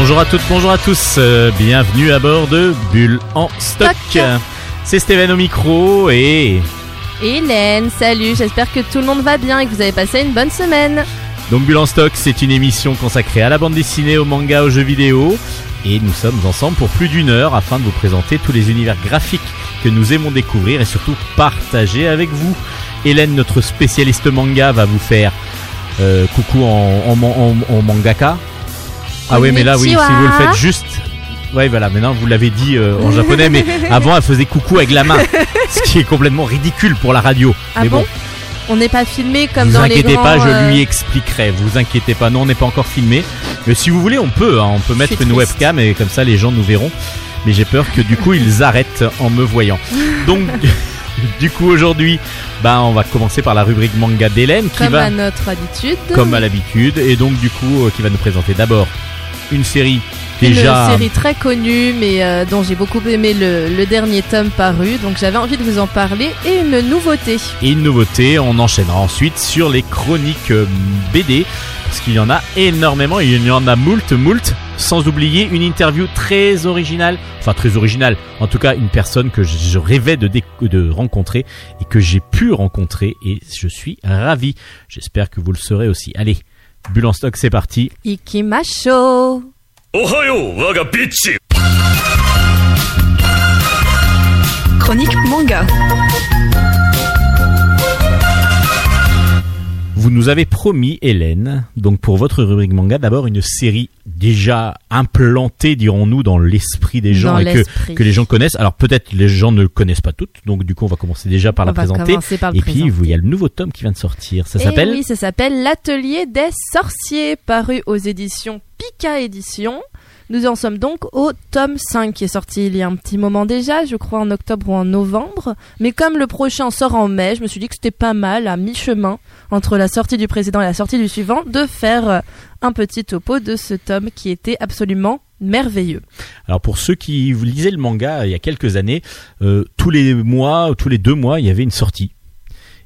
Bonjour à toutes, bonjour à tous, euh, bienvenue à bord de Bulle en stock. C'est Steven au micro et Hélène, salut, j'espère que tout le monde va bien et que vous avez passé une bonne semaine. donc Bulle en stock, c'est une émission consacrée à la bande dessinée, au manga, aux jeux vidéo et nous sommes ensemble pour plus d'une heure afin de vous présenter tous les univers graphiques que nous aimons découvrir et surtout partager avec vous. Hélène, notre spécialiste manga, va vous faire euh, coucou en, en, man- en- en mangaka. Ah oui, mais là, oui, si vous le faites juste. Ouais, voilà, maintenant vous l'avez dit euh, en japonais, mais avant elle faisait coucou avec la main. Ce qui est complètement ridicule pour la radio. Ah mais bon, bon, On n'est pas filmé comme vous dans les inquiétez grands... pas, je euh, lui expliquerai. Vous inquiétez pas, non, on n'est pas encore filmé. Mais si vous voulez, on peut. hein, on peut mettre une triste. webcam et comme ça les gens nous verront. Mais j'ai peur que du coup ils arrêtent en me voyant. Donc, du coup aujourd'hui, bah on va commencer par la rubrique manga d'Hélène qui Comme va à notre habitude. comme à l'habitude, et donc du coup euh, qui va nous présenter d'abord une série Une déjà série très connue, mais euh, dont j'ai beaucoup aimé le, le dernier tome paru, donc j'avais envie de vous en parler, et une nouveauté. et une nouveauté. On enchaînera ensuite sur les chroniques euh, BD, parce qu'il y en a énormément, il y en a moult, moult, sans oublier une interview très originale, enfin très originale, en tout cas une personne que je, rêvais de, de rencontrer et que j'ai pu rencontrer, et je suis ravi. J'espère que vous le serez aussi. Allez, Bulle en stock, c'est parti. Ikimasho Ohayo, waga bitch Chronique manga. Vous nous avez promis, Hélène, donc pour votre rubrique manga, d'abord une série déjà implantée, dirons-nous, dans l'esprit des gens Dans et que, les gens connaissent. Alors peut-être les gens ne le connaissent pas toutes, donc du coup on va commencer déjà par On la présenter. par Et puis présenter. il y a le nouveau tome qui vient de sortir. Ça Eh s'appelle oui, ça s'appelle L'Atelier des Sorciers, paru aux éditions Pika Éditions. Nous en sommes donc au tome 5 qui est sorti il y a un petit moment déjà, je crois en octobre ou en novembre. Mais comme le prochain sort en mai, je me suis dit que c'était pas mal, à mi-chemin, entre la sortie du précédent et la sortie du suivant, de faire euh, un petit topo de ce tome qui était absolument merveilleux. Alors pour ceux qui lisaient le manga il y a quelques années, euh, tous les mois, tous les deux mois, il y avait une sortie.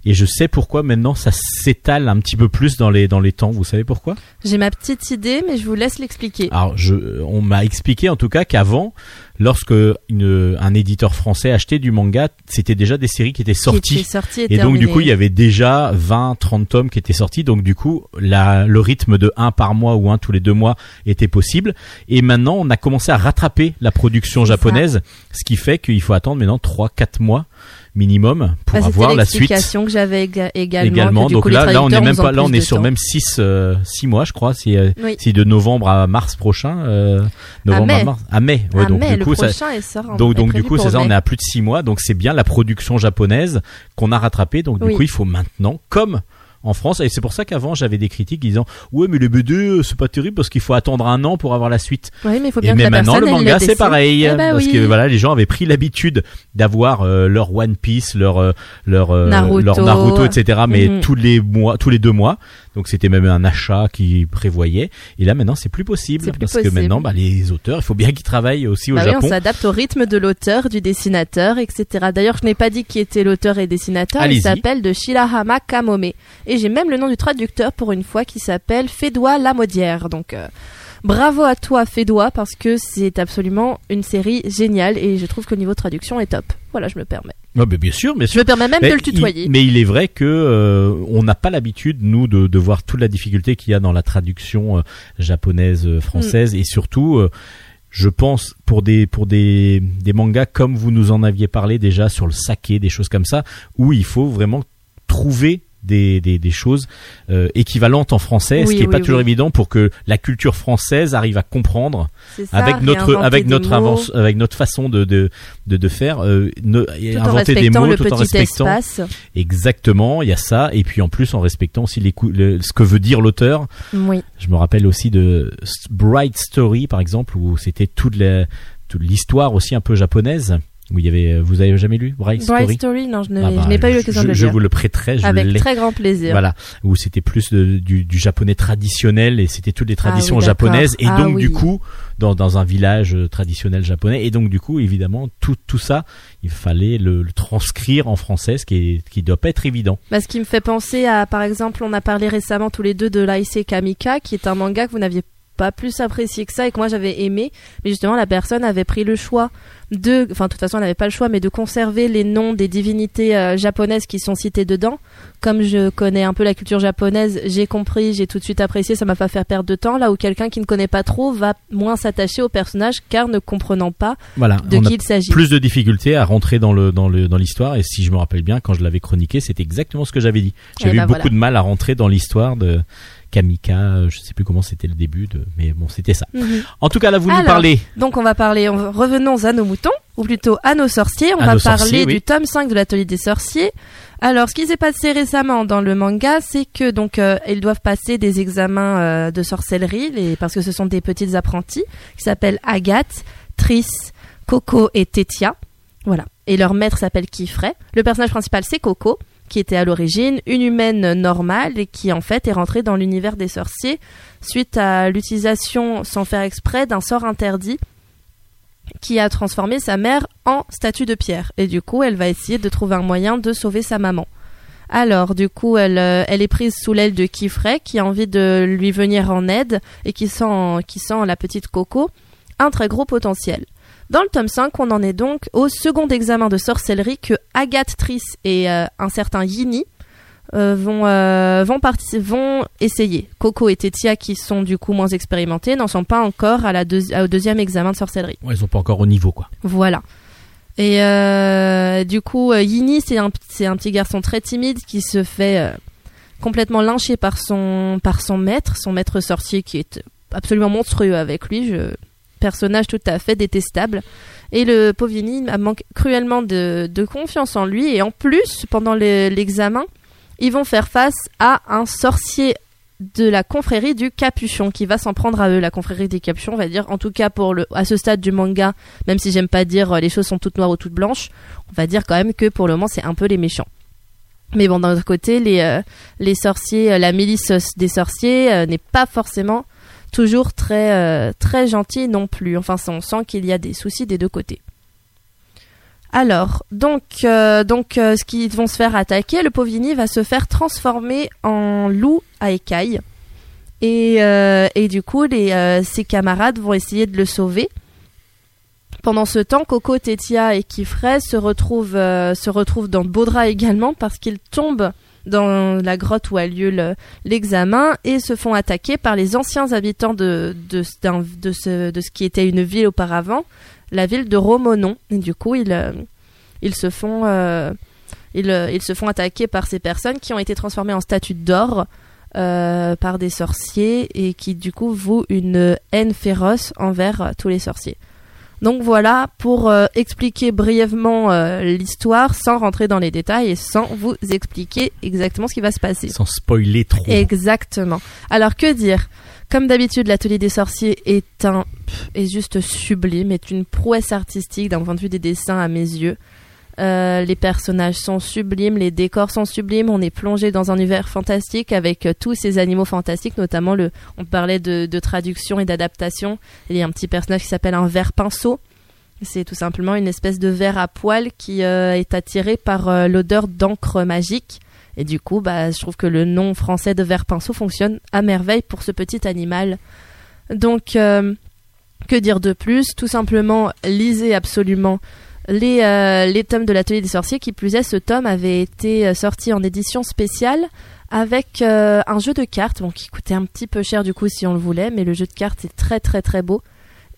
Et je sais pourquoi maintenant ça s'étale un petit peu plus dans les dans les temps. Vous savez pourquoi? J'ai ma petite idée, mais je vous laisse l'expliquer. Alors, je, on m'a expliqué en tout cas qu'avant, lorsque une, un éditeur français achetait du manga, c'était déjà des séries qui étaient Qui sorties. était sorti et, Et donc du coup, il y avait déjà 20, 30 tomes qui étaient sortis. Donc du coup, la, le rythme de un par mois ou un tous les deux mois était possible. Et maintenant, on a commencé à rattraper la production ça. japonaise, ce qui fait qu'il faut attendre maintenant 3, 4 mois minimum pour Bah, avoir la suite. l'explication que j'avais éga- également. Également, que donc coup, là, là on est même pas, là on est sur temps. même 6 six mois, je crois, si, euh, Oui. si de novembre à mars prochain, euh, novembre à, mai. mars, à mai, ouais, Ah, donc mais du le coup, ça, sort donc, donc du coup, c'est ça, on mai. est à plus de 6 mois, donc c'est bien la production japonaise qu'on a rattrapée, donc du coup, il faut maintenant, comme en France, et c'est pour ça qu'avant j'avais des critiques disant ouais mais les BD euh, c'est pas terrible parce qu'il faut attendre un an pour avoir la suite. Oui, mais il faut Et bien que la maintenant personne le manga c'est pareil Eh ben parce oui. que voilà les gens avaient pris l'habitude d'avoir euh, leur One Piece, leur euh, leur euh, Naruto. leur Naruto etc. Mais Mhm. tous les mois, tous les deux mois. Donc c'était même un achat qui prévoyait. Et là maintenant c'est plus possible plus parce possible. que maintenant bah, les auteurs il faut bien qu'ils travaillent aussi au Bah oui, on Japon. s'adapte au rythme de l'auteur, du dessinateur, etc. D'ailleurs, je n'ai pas dit qui était l'auteur et dessinateur. Il s'appelle de Shirahama Kamome. Et j'ai même le nom du traducteur pour une fois qui s'appelle Fédois Lamodière. Donc, euh, bravo à toi, Fédois, parce que c'est absolument une série géniale et je trouve que le niveau traduction est top. Voilà, je me permets. Ah, bah, bien sûr, bien Je me permets même Mais de le tutoyer. il- mais il est vrai que euh, on n'a pas l'habitude nous de, de voir toute la difficulté qu'il y a dans la traduction euh, japonaise euh, française. Et surtout euh, je pense pour des pour des des mangas comme vous nous en aviez parlé déjà sur le saké des choses comme ça où il faut vraiment trouver des, des, des choses euh, équivalentes en français, ce qui est pas oui, toujours évident pour que la culture française arrive à comprendre ça, avec notre avec notre avance avec notre façon de de de, de faire euh, ne- tout en inventer des mots le tout petit en respectant espace. exactement il y a ça et puis en plus en respectant aussi les le- ce que veut dire l'auteur Oui. je me rappelle aussi de Bright Story par exemple où c'était toute la toute l'histoire aussi un peu japonaise où il y avait vous avez jamais lu Bright, Bright Story? Story, non, je n'ai Ah bah, je pas eu je- l'occasion je, de le je lire. vous le prêterai je Avec très grand plaisir. voilà où c'était plus de- du, du japonais traditionnel et c'était toutes les traditions Ah oui, d'accord. japonaises et Ah donc oui. du coup dans, dans un village euh, traditionnel japonais et donc du coup évidemment tout tout ça il fallait le, le transcrire en français ce qui est qui doit pas être évident Bah, ce qui me fait penser à, par exemple, on a parlé récemment tous les deux de l'Aise Kamika, qui est un manga que vous n'aviez pas plus apprécié que ça et que moi j'avais aimé. Mais justement, la personne avait pris le choix de, enfin, de toute façon, elle n'avait pas le choix, mais de conserver les noms des divinités euh, japonaises qui sont citées dedans. Comme je connais un peu la culture japonaise, j'ai compris, j'ai tout de suite apprécié, ça m'a pas fait perdre de temps. Là où quelqu'un qui ne connaît pas trop va moins s'attacher au personnage car ne comprenant pas Voilà, de on a qui il s'agit. plus de difficultés à rentrer dans le dans le dans l'histoire et si je me rappelle bien quand je l'avais chroniqué c'était exactement ce que j'avais dit j'avais Eh eu ben beaucoup voilà. de mal à rentrer dans l'histoire de Kamika euh, je sais plus comment c'était le début de mais bon c'était ça Mhm. en tout cas là vous nous parlez Donc on va parler, on revenons à nos moutons, ou plutôt à nos sorciers. On À va parler sorciers, oui. du tome 5 de l'atelier des sorciers. Alors ce qui s'est passé récemment dans le manga, c'est que donc euh, ils doivent passer des examens euh, de sorcellerie, les, parce que ce sont des petites apprentis qui s'appellent Agathe, Tris, Coco et Tetia. Voilà. Et leur maître s'appelle Kifray. Le personnage principal c'est Coco, qui était à l'origine une humaine normale et qui en fait est rentrée dans l'univers des sorciers suite à l'utilisation sans faire exprès d'un sort interdit qui a transformé sa mère en statue de pierre. Et du coup, elle va essayer de trouver un moyen de sauver sa maman. Alors, du coup, elle, euh, est prise sous l'aile de Kifray, qui a envie de lui venir en aide et qui sent la petite Coco un très gros potentiel. Dans le tome 5, on en est donc au second examen de sorcellerie que Agathe Triss et euh, un certain Yini euh, vont, euh, vont, essayer. Coco et Tetia, qui sont du coup moins expérimentés, n'en sont pas encore à la deuxi- au deuxième examen de sorcellerie. Ouais, ils sont pas encore au niveau quoi Voilà. Et euh, du coup, Yini, c'est un, un petit garçon très timide qui se fait euh, complètement lyncher par son, par son maître, son maître sorcier qui est absolument monstrueux avec lui. Je, personnage tout à fait détestable. Et le pauvre Yini manque cruellement de, confiance en lui. Et en plus, pendant le- l'examen, ils vont faire face à un sorcier de la confrérie du capuchon qui va s'en prendre à eux. La confrérie des capuchons, on va dire, en tout cas pour le, à ce stade du manga, même si j'aime pas dire euh, les choses sont toutes noires ou toutes blanches, on va dire quand même que pour le moment c'est un peu les méchants. Mais bon, d'un autre côté, les, euh, les sorciers, euh, la milice des sorciers n'est pas forcément toujours très, euh, très gentille non plus. Enfin, on sent qu'il y a des soucis des deux côtés. Alors, donc, euh, donc euh, ce qu'ils vont se faire attaquer, le Povini va se faire transformer en loup à écailles. Et, du coup, ses camarades vont essayer de le sauver. Pendant ce temps, Coco, Tetia et Kifray se retrouvent, se retrouvent dans Baudra également parce qu'ils tombent dans la grotte où a lieu le- l'examen et se font attaquer par les anciens habitants de, ce, qui était une ville auparavant, la ville de Romonon. Et du coup, ils, euh, ils, se font, euh, euh, se font attaquer par ces personnes qui ont été transformées en statues d'or par des sorciers et qui du coup vouent une haine féroce envers tous les sorciers. Donc voilà pour euh, expliquer brièvement euh, l'histoire sans rentrer dans les détails et sans vous expliquer exactement ce qui va se passer. sans spoiler trop Exactement. Alors que dire? Comme d'habitude, l'atelier des sorciers est un est juste sublime, est une prouesse artistique d'un point de vue des dessins à mes yeux. Euh, les personnages sont sublimes, les décors sont sublimes. On est plongé dans un univers fantastique avec euh, tous ces animaux fantastiques, notamment le. On parlait de, traduction et d'adaptation. Il y a un petit personnage qui s'appelle un ver pinceau. C'est tout simplement une espèce de ver à poil qui euh, est attiré par l'odeur d'encre magique. Et du coup, bah, je trouve que le nom français de ver pinceau fonctionne à merveille pour ce petit animal. Donc, que dire de plus? Tout simplement, lisez absolument les, euh, les tomes de l'atelier des sorciers. Qui plus est, ce tome avait été euh, sorti en édition spéciale avec euh, un jeu de cartes, bon, qui coûtait un petit peu cher du coup si on le voulait, mais le jeu de cartes est très très très beau.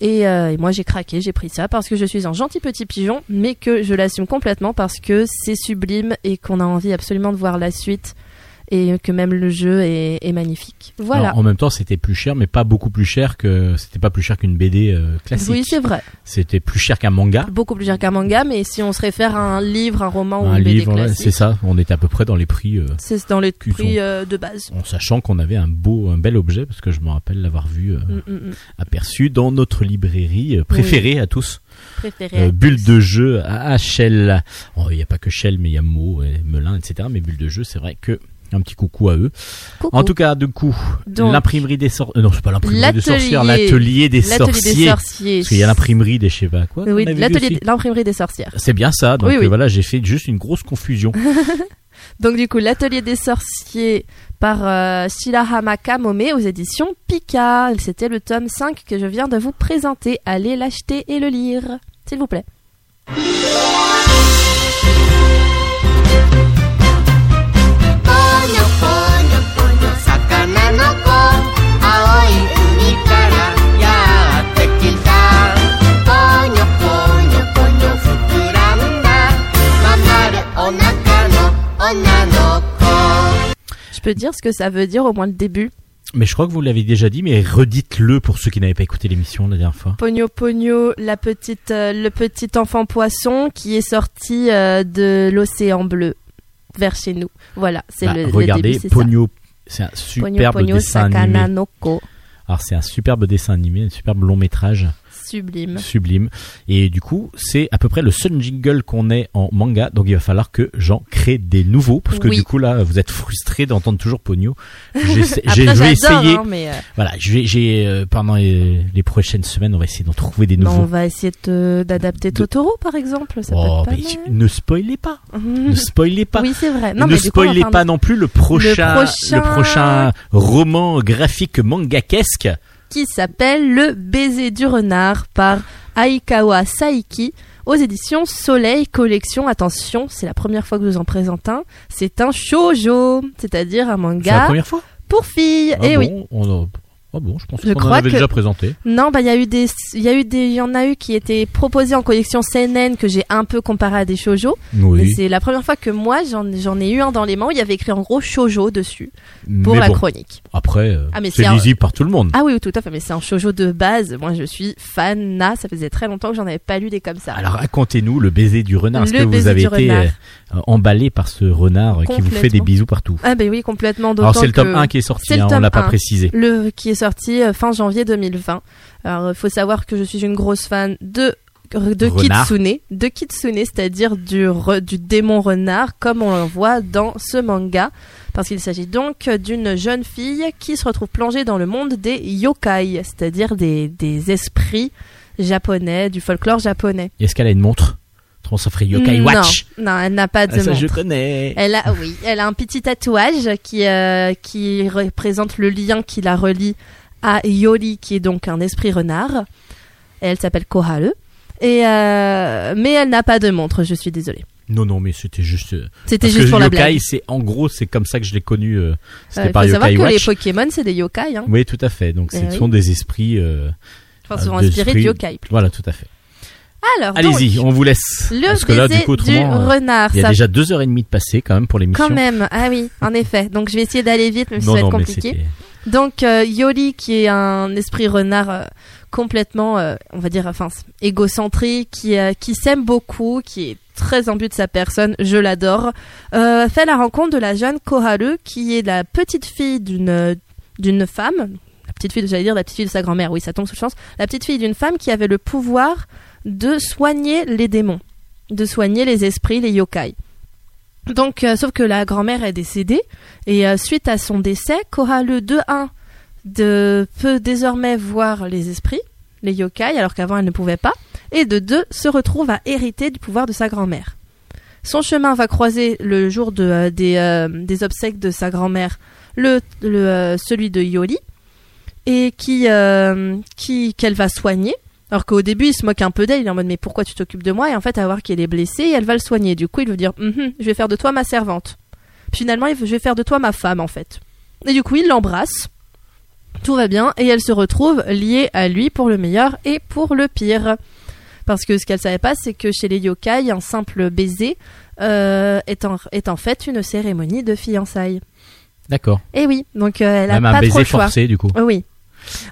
Et moi j'ai craqué, j'ai pris ça parce que je suis un gentil petit pigeon, mais que je l'assume complètement parce que c'est sublime et qu'on a envie absolument de voir la suite et que même le jeu est, est magnifique. Voilà. Alors, en même temps c'était plus cher mais pas beaucoup plus cher que c'était pas plus cher qu'une BD euh, classique oui, c'est vrai. c'était plus cher qu'un manga Beaucoup plus cher qu'un manga, mais si on se réfère à un livre, un roman ou un une BD livre ouais, classique, c'est ça on était à peu près dans les prix euh, c'est dans les prix sont- euh, de base. en sachant qu'on avait un beau un bel objet parce que je me rappelle l'avoir vu Mm, mm, mm. aperçu dans notre librairie préférée à tous. Euh, bulle de jeu à Shell Oh, il n'y a pas que Shell mais il y a Mo et Melun etc mais bulle de jeu c'est vrai que un petit coucou à eux Coucou. en tout cas du coup l'imprimerie des sorciers non c'est pas l'imprimerie des l'atelier- sorcières l'atelier des sorciers des sorciers. parce qu'il y a l'imprimerie des je quoi Oui, l'imprimerie des sorcières. C'est bien ça. Donc Oui, oui. euh, voilà, j'ai fait juste une grosse confusion. Donc du coup, l'atelier des sorciers par euh, Shirahama Kamome aux éditions Pika. C'était le tome 5 que je viens de vous présenter. Allez l'acheter et le lire, s'il vous plaît. Je peux dire ce que ça veut dire au moins le début. Mais je crois que vous l'avez déjà dit, mais redites-le pour ceux qui n'avaient pas écouté l'émission la dernière fois. Pogno Pogno, la petite, euh, le petit enfant poisson qui est sorti euh, de l'océan bleu vers chez nous. Voilà, c'est Bah, le, le regardez, début, c'est ça. Pogno, c'est un superbe Pogno dessin Sakana animé. Alors c'est un superbe dessin animé, un superbe long métrage. Sublime. sublime. Et du coup, c'est à peu près le seul jingle qu'on ait en manga, donc il va falloir que j'en crée des nouveaux, parce que Oui. du coup là, vous êtes frustrés d'entendre toujours Pogno. J'ai- je vais j'adore, essayer. hein, mais euh, Voilà, j'ai euh, pendant les, les prochaines semaines, on va essayer d'en trouver des non, on nouveaux. va essayer d'adapter De- Totoro, par exemple. Ça oh, peut mais être pas ne spoilez pas, ne spoilez pas. Oui, c'est vrai. Non, ne mais coup, spoilez pas non plus le prochain, prochain- le prochain roman graphique mangakesque. Qui s'appelle Le baiser du renard par Aikawa Saiki aux éditions Soleil Collection. Attention, c'est la première fois que je vous en présente un. C'est un shoujo, c'est-à-dire un C'est la manga première fois? pour filles. Ah Et bon, oui. on Ah bon, je pense qu'on en avait que- déjà présenté. Non, bah il y a eu des, il y a eu des, il y en a eu qui étaient proposés en collection seinen que j'ai un peu comparé à des shoujo. Mais Oui. c'est la première fois que moi j'en, j'en ai eu un dans les mains. où Il y avait écrit en gros shoujo dessus pour Mais la bon, chronique. Après, euh, Ah, mais c'est c'est un- lisible par tout le monde. Ah oui, tout à fait. Mais c'est un shoujo de base. Moi, je suis fan. Ça faisait très longtemps que j'en avais pas lu des comme ça. Alors racontez-nous le baiser du renard. Est-ce que vous avez été renard. euh, emballé par ce renard qui vous fait des bisous partout? Ah ben oui, complètement. Alors c'est le tome que 1 qui est sorti, hein, on l'a pas 1. précisé. le qui est sorti euh, fin janvier 2020. Alors il faut savoir que je suis une grosse fan de de Renard. kitsune, de kitsune, c'est-à-dire du re- du démon renard comme on le voit dans ce manga parce qu'il s'agit donc d'une jeune fille qui se retrouve plongée dans le monde des yokai, c'est-à-dire des des esprits japonais, du folklore japonais. Est-ce qu'elle a une montre? Ça ferait Yokai non, Watch non, elle n'a pas de Ah, Ça je montre. connais. Elle a, oui, elle a un petit tatouage qui, euh, qui représente le lien qui la relie à Yori, qui est donc un esprit renard. Et elle s'appelle Koharu. Et euh, mais elle n'a pas de montre, je suis désolée. Non non mais c'était juste. euh, C'était juste que pour la Yokai blague. c'est en gros c'est comme ça que je l'ai connu. euh, C'était Il par faut savoir Yokai que les Watch. Pokémon, c'est des yokai. Hein. Oui tout à fait. Donc Eh ce oui. sont des esprits. euh, Enfin, souvent inspirés de yokai. Voilà tout à fait. Alors, Allez-y, on vous laisse. le Parce que là du coup autrement, euh, renard. il y a ça déjà deux heures et demie de passé quand même pour l'émission. Quand même, ah oui, en effet. Donc je vais essayer d'aller vite, même si Non ça va être mais compliqué. Donc euh, Yori qui est un esprit renard euh, complètement, euh, on va dire, enfin égocentrique, qui qui s'aime beaucoup, qui est très imbu de sa personne, je l'adore, fait la rencontre de la jeune Koharu qui est la petite fille d'une d'une femme, la petite fille de sa grand-mère, oui ça tombe sous chance, la petite fille d'une femme qui avait le pouvoir de soigner les démons, de soigner les esprits, les yokai. Donc, euh, sauf que la grand-mère est décédée et euh, suite à son décès, Koharu de 1 de, peut désormais voir les esprits, les yokai, alors qu'avant elle ne pouvait pas, et de 2 se retrouve à hériter du pouvoir de sa grand-mère. Son chemin va croiser le jour euh, des, obsèques de sa grand-mère, le, le, celui de Yori, et qui, euh, qui qu'elle va soigner. Alors qu'au début, il se moque un peu d'elle, il est en mode mais pourquoi tu t'occupes de moi? Et en fait, à voir qu'elle est blessée, et elle va le soigner. Du coup, il veut dire Mhm, je vais faire de toi ma servante. Finalement, il veut, je vais faire de toi ma femme en fait. Et du coup, il l'embrasse. Tout va bien et elle se retrouve liée à lui pour le meilleur et pour le pire. Parce que ce qu'elle savait pas, c'est que chez les yokai, un simple baiser euh, est, en, est en fait une cérémonie de fiançailles. D'accord. Et oui, donc euh, elle a Même un pas trop baiser le choix. forcé du coup. Oui.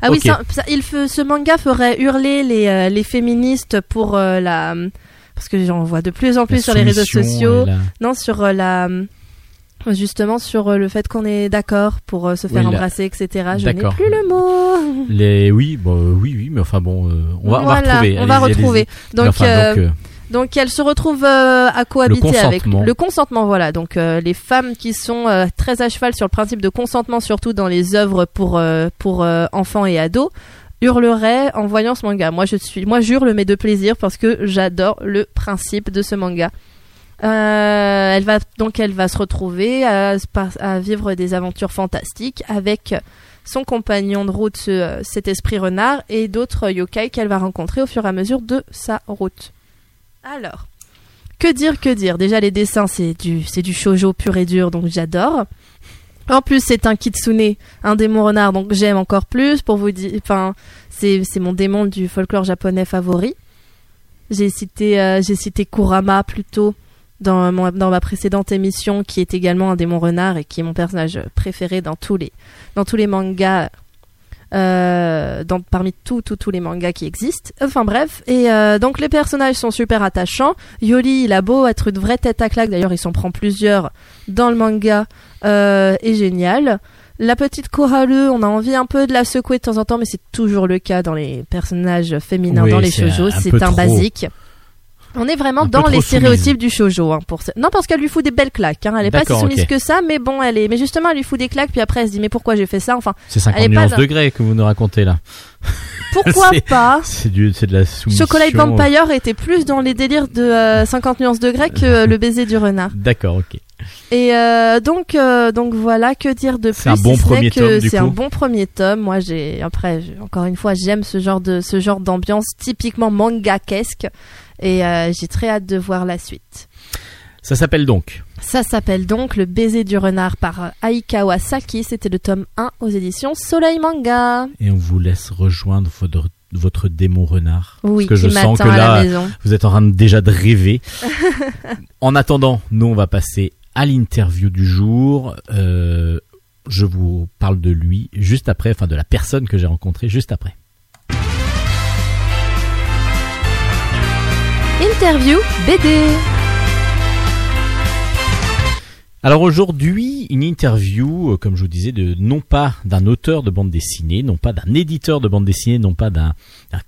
Ah oui, Ok. ça, ça- il fe- ce manga ferait hurler les, euh, les féministes pour euh, la... Parce que j'en vois de plus en plus La sur les réseaux sociaux. la- Non, sur euh, la... Justement sur euh, le fait qu'on est d'accord pour euh, se faire Oui, embrasser, etc. Je n'ai plus le mot. Les oui, bon, euh, oui, oui, mais enfin bon, euh, on va, on va Voilà, retrouver. on va retrouver. Donc, Enfin, euh, donc, euh, Donc elle se retrouve euh, à cohabiter avec consentement. le consentement. Voilà, donc euh, les femmes qui sont euh, très à cheval sur le principe de consentement, surtout dans les œuvres pour pour enfants et ados, hurleraient en voyant ce manga. Moi je suis, moi j'hurle mais de plaisir parce que j'adore le principe de ce manga. Elle va donc elle va se retrouver à, vivre des aventures fantastiques avec son compagnon de route, ce- cet esprit renard, et d'autres yokai qu'elle va rencontrer au fur et à mesure de sa route. Alors, que dire, que dire? Déjà les dessins c'est du c'est du shojo pur et dur, donc j'adore. En plus c'est un kitsune, un démon renard, donc j'aime encore plus. Pour vous dire, enfin c'est c'est mon démon du folklore japonais favori. J'ai cité euh, j'ai cité Kurama plus tôt dans, mon- dans ma précédente émission, qui est également un démon renard et qui est mon personnage préféré dans tous les, dans tous les mangas, euh, dans, parmi tous, tous, les mangas qui existent. Enfin bref, et euh, donc les personnages sont super attachants. Yoli, il a beau être une vraie tête à claque, d'ailleurs il s'en prend plusieurs dans le manga, euh, est génial. La petite Koharu, on a envie un peu de la secouer de temps en temps, mais c'est toujours le cas dans les personnages féminins Oui, dans les shoujo, c'est un basique. On est vraiment dans les stéréotypes du shoujo. Hein, pour ce- Non, parce qu'elle lui fout des belles claques. Hein. Elle est pas si soumise que ça, mais bon, elle est. Mais justement, elle lui fout des claques, puis après, elle se dit mais pourquoi j'ai fait ça Enfin, C'est 50 Elle est pas nuances degrés que vous nous racontez là. pourquoi pas? C'est du, c'est de la soumission. Chocolate Vampire était plus dans les délires de euh, 50 nuances degrés que euh, le baiser du renard. D'accord, ok. Et euh, donc, euh, donc voilà, que dire de plus C'est un bon si premier que tome, C'est un bon premier tome. Moi, j'ai après, encore une fois, j'aime ce genre de ce genre d'ambiance typiquement manga-kesque, et euh, j'ai très hâte de voir la suite. Ça s'appelle donc. Ça s'appelle donc Le baiser du renard par Aikawa Saki. C'était le tome 1 aux éditions Soleil Manga. Et on vous laisse rejoindre votre, votre démon renard. Oui, Parce que je sens que là, vous êtes en train de- déjà de rêver. en attendant, nous, on va passer à l'interview du jour. Euh, je vous parle de lui juste après, enfin de la personne que j'ai rencontrée juste après. Interview BD. Alors aujourd'hui, une interview, euh, comme je vous disais, de non pas d'un auteur de bande dessinée, non pas d'un éditeur de bande dessinée, non pas d'un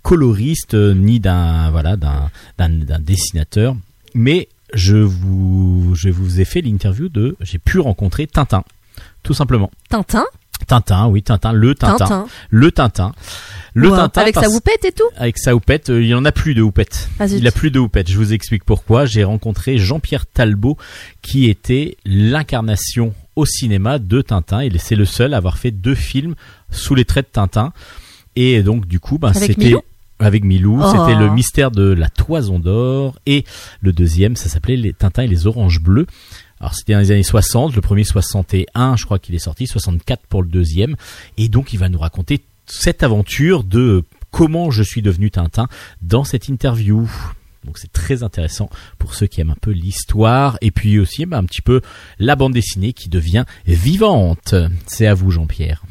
coloriste, euh, ni d'un voilà d'un dessinateur, mais je vous je vous ai fait l'interview de j'ai pu rencontrer Tintin, tout simplement. Tintin? Tintin, oui Tintin, le Tintin, Tintin. le Tintin, le Wow. Tintin Avec sa houppette et tout. avec sa houppette, euh, il en a plus de houppette. Ah. Il a plus de houppette. Je vous explique pourquoi. J'ai rencontré Jean-Pierre Talbot, qui était l'incarnation au cinéma de Tintin. Et c'est le seul à avoir fait deux films sous les traits de Tintin. Et donc, du coup, ben, c'était Milou avec Milou. Oh. C'était le mystère de la toison d'or. Et le deuxième, ça s'appelait les Tintin et les oranges bleues. Alors c'était dans les années 60, le premier 61, je crois qu'il est sorti, 64 pour le deuxième. Et donc il va nous raconter cette aventure de comment je suis devenu Tintin dans cette interview. Donc c'est très intéressant pour ceux qui aiment un peu l'histoire et puis aussi bah, un petit peu la bande dessinée qui devient vivante. C'est à vous Jean-Pierre.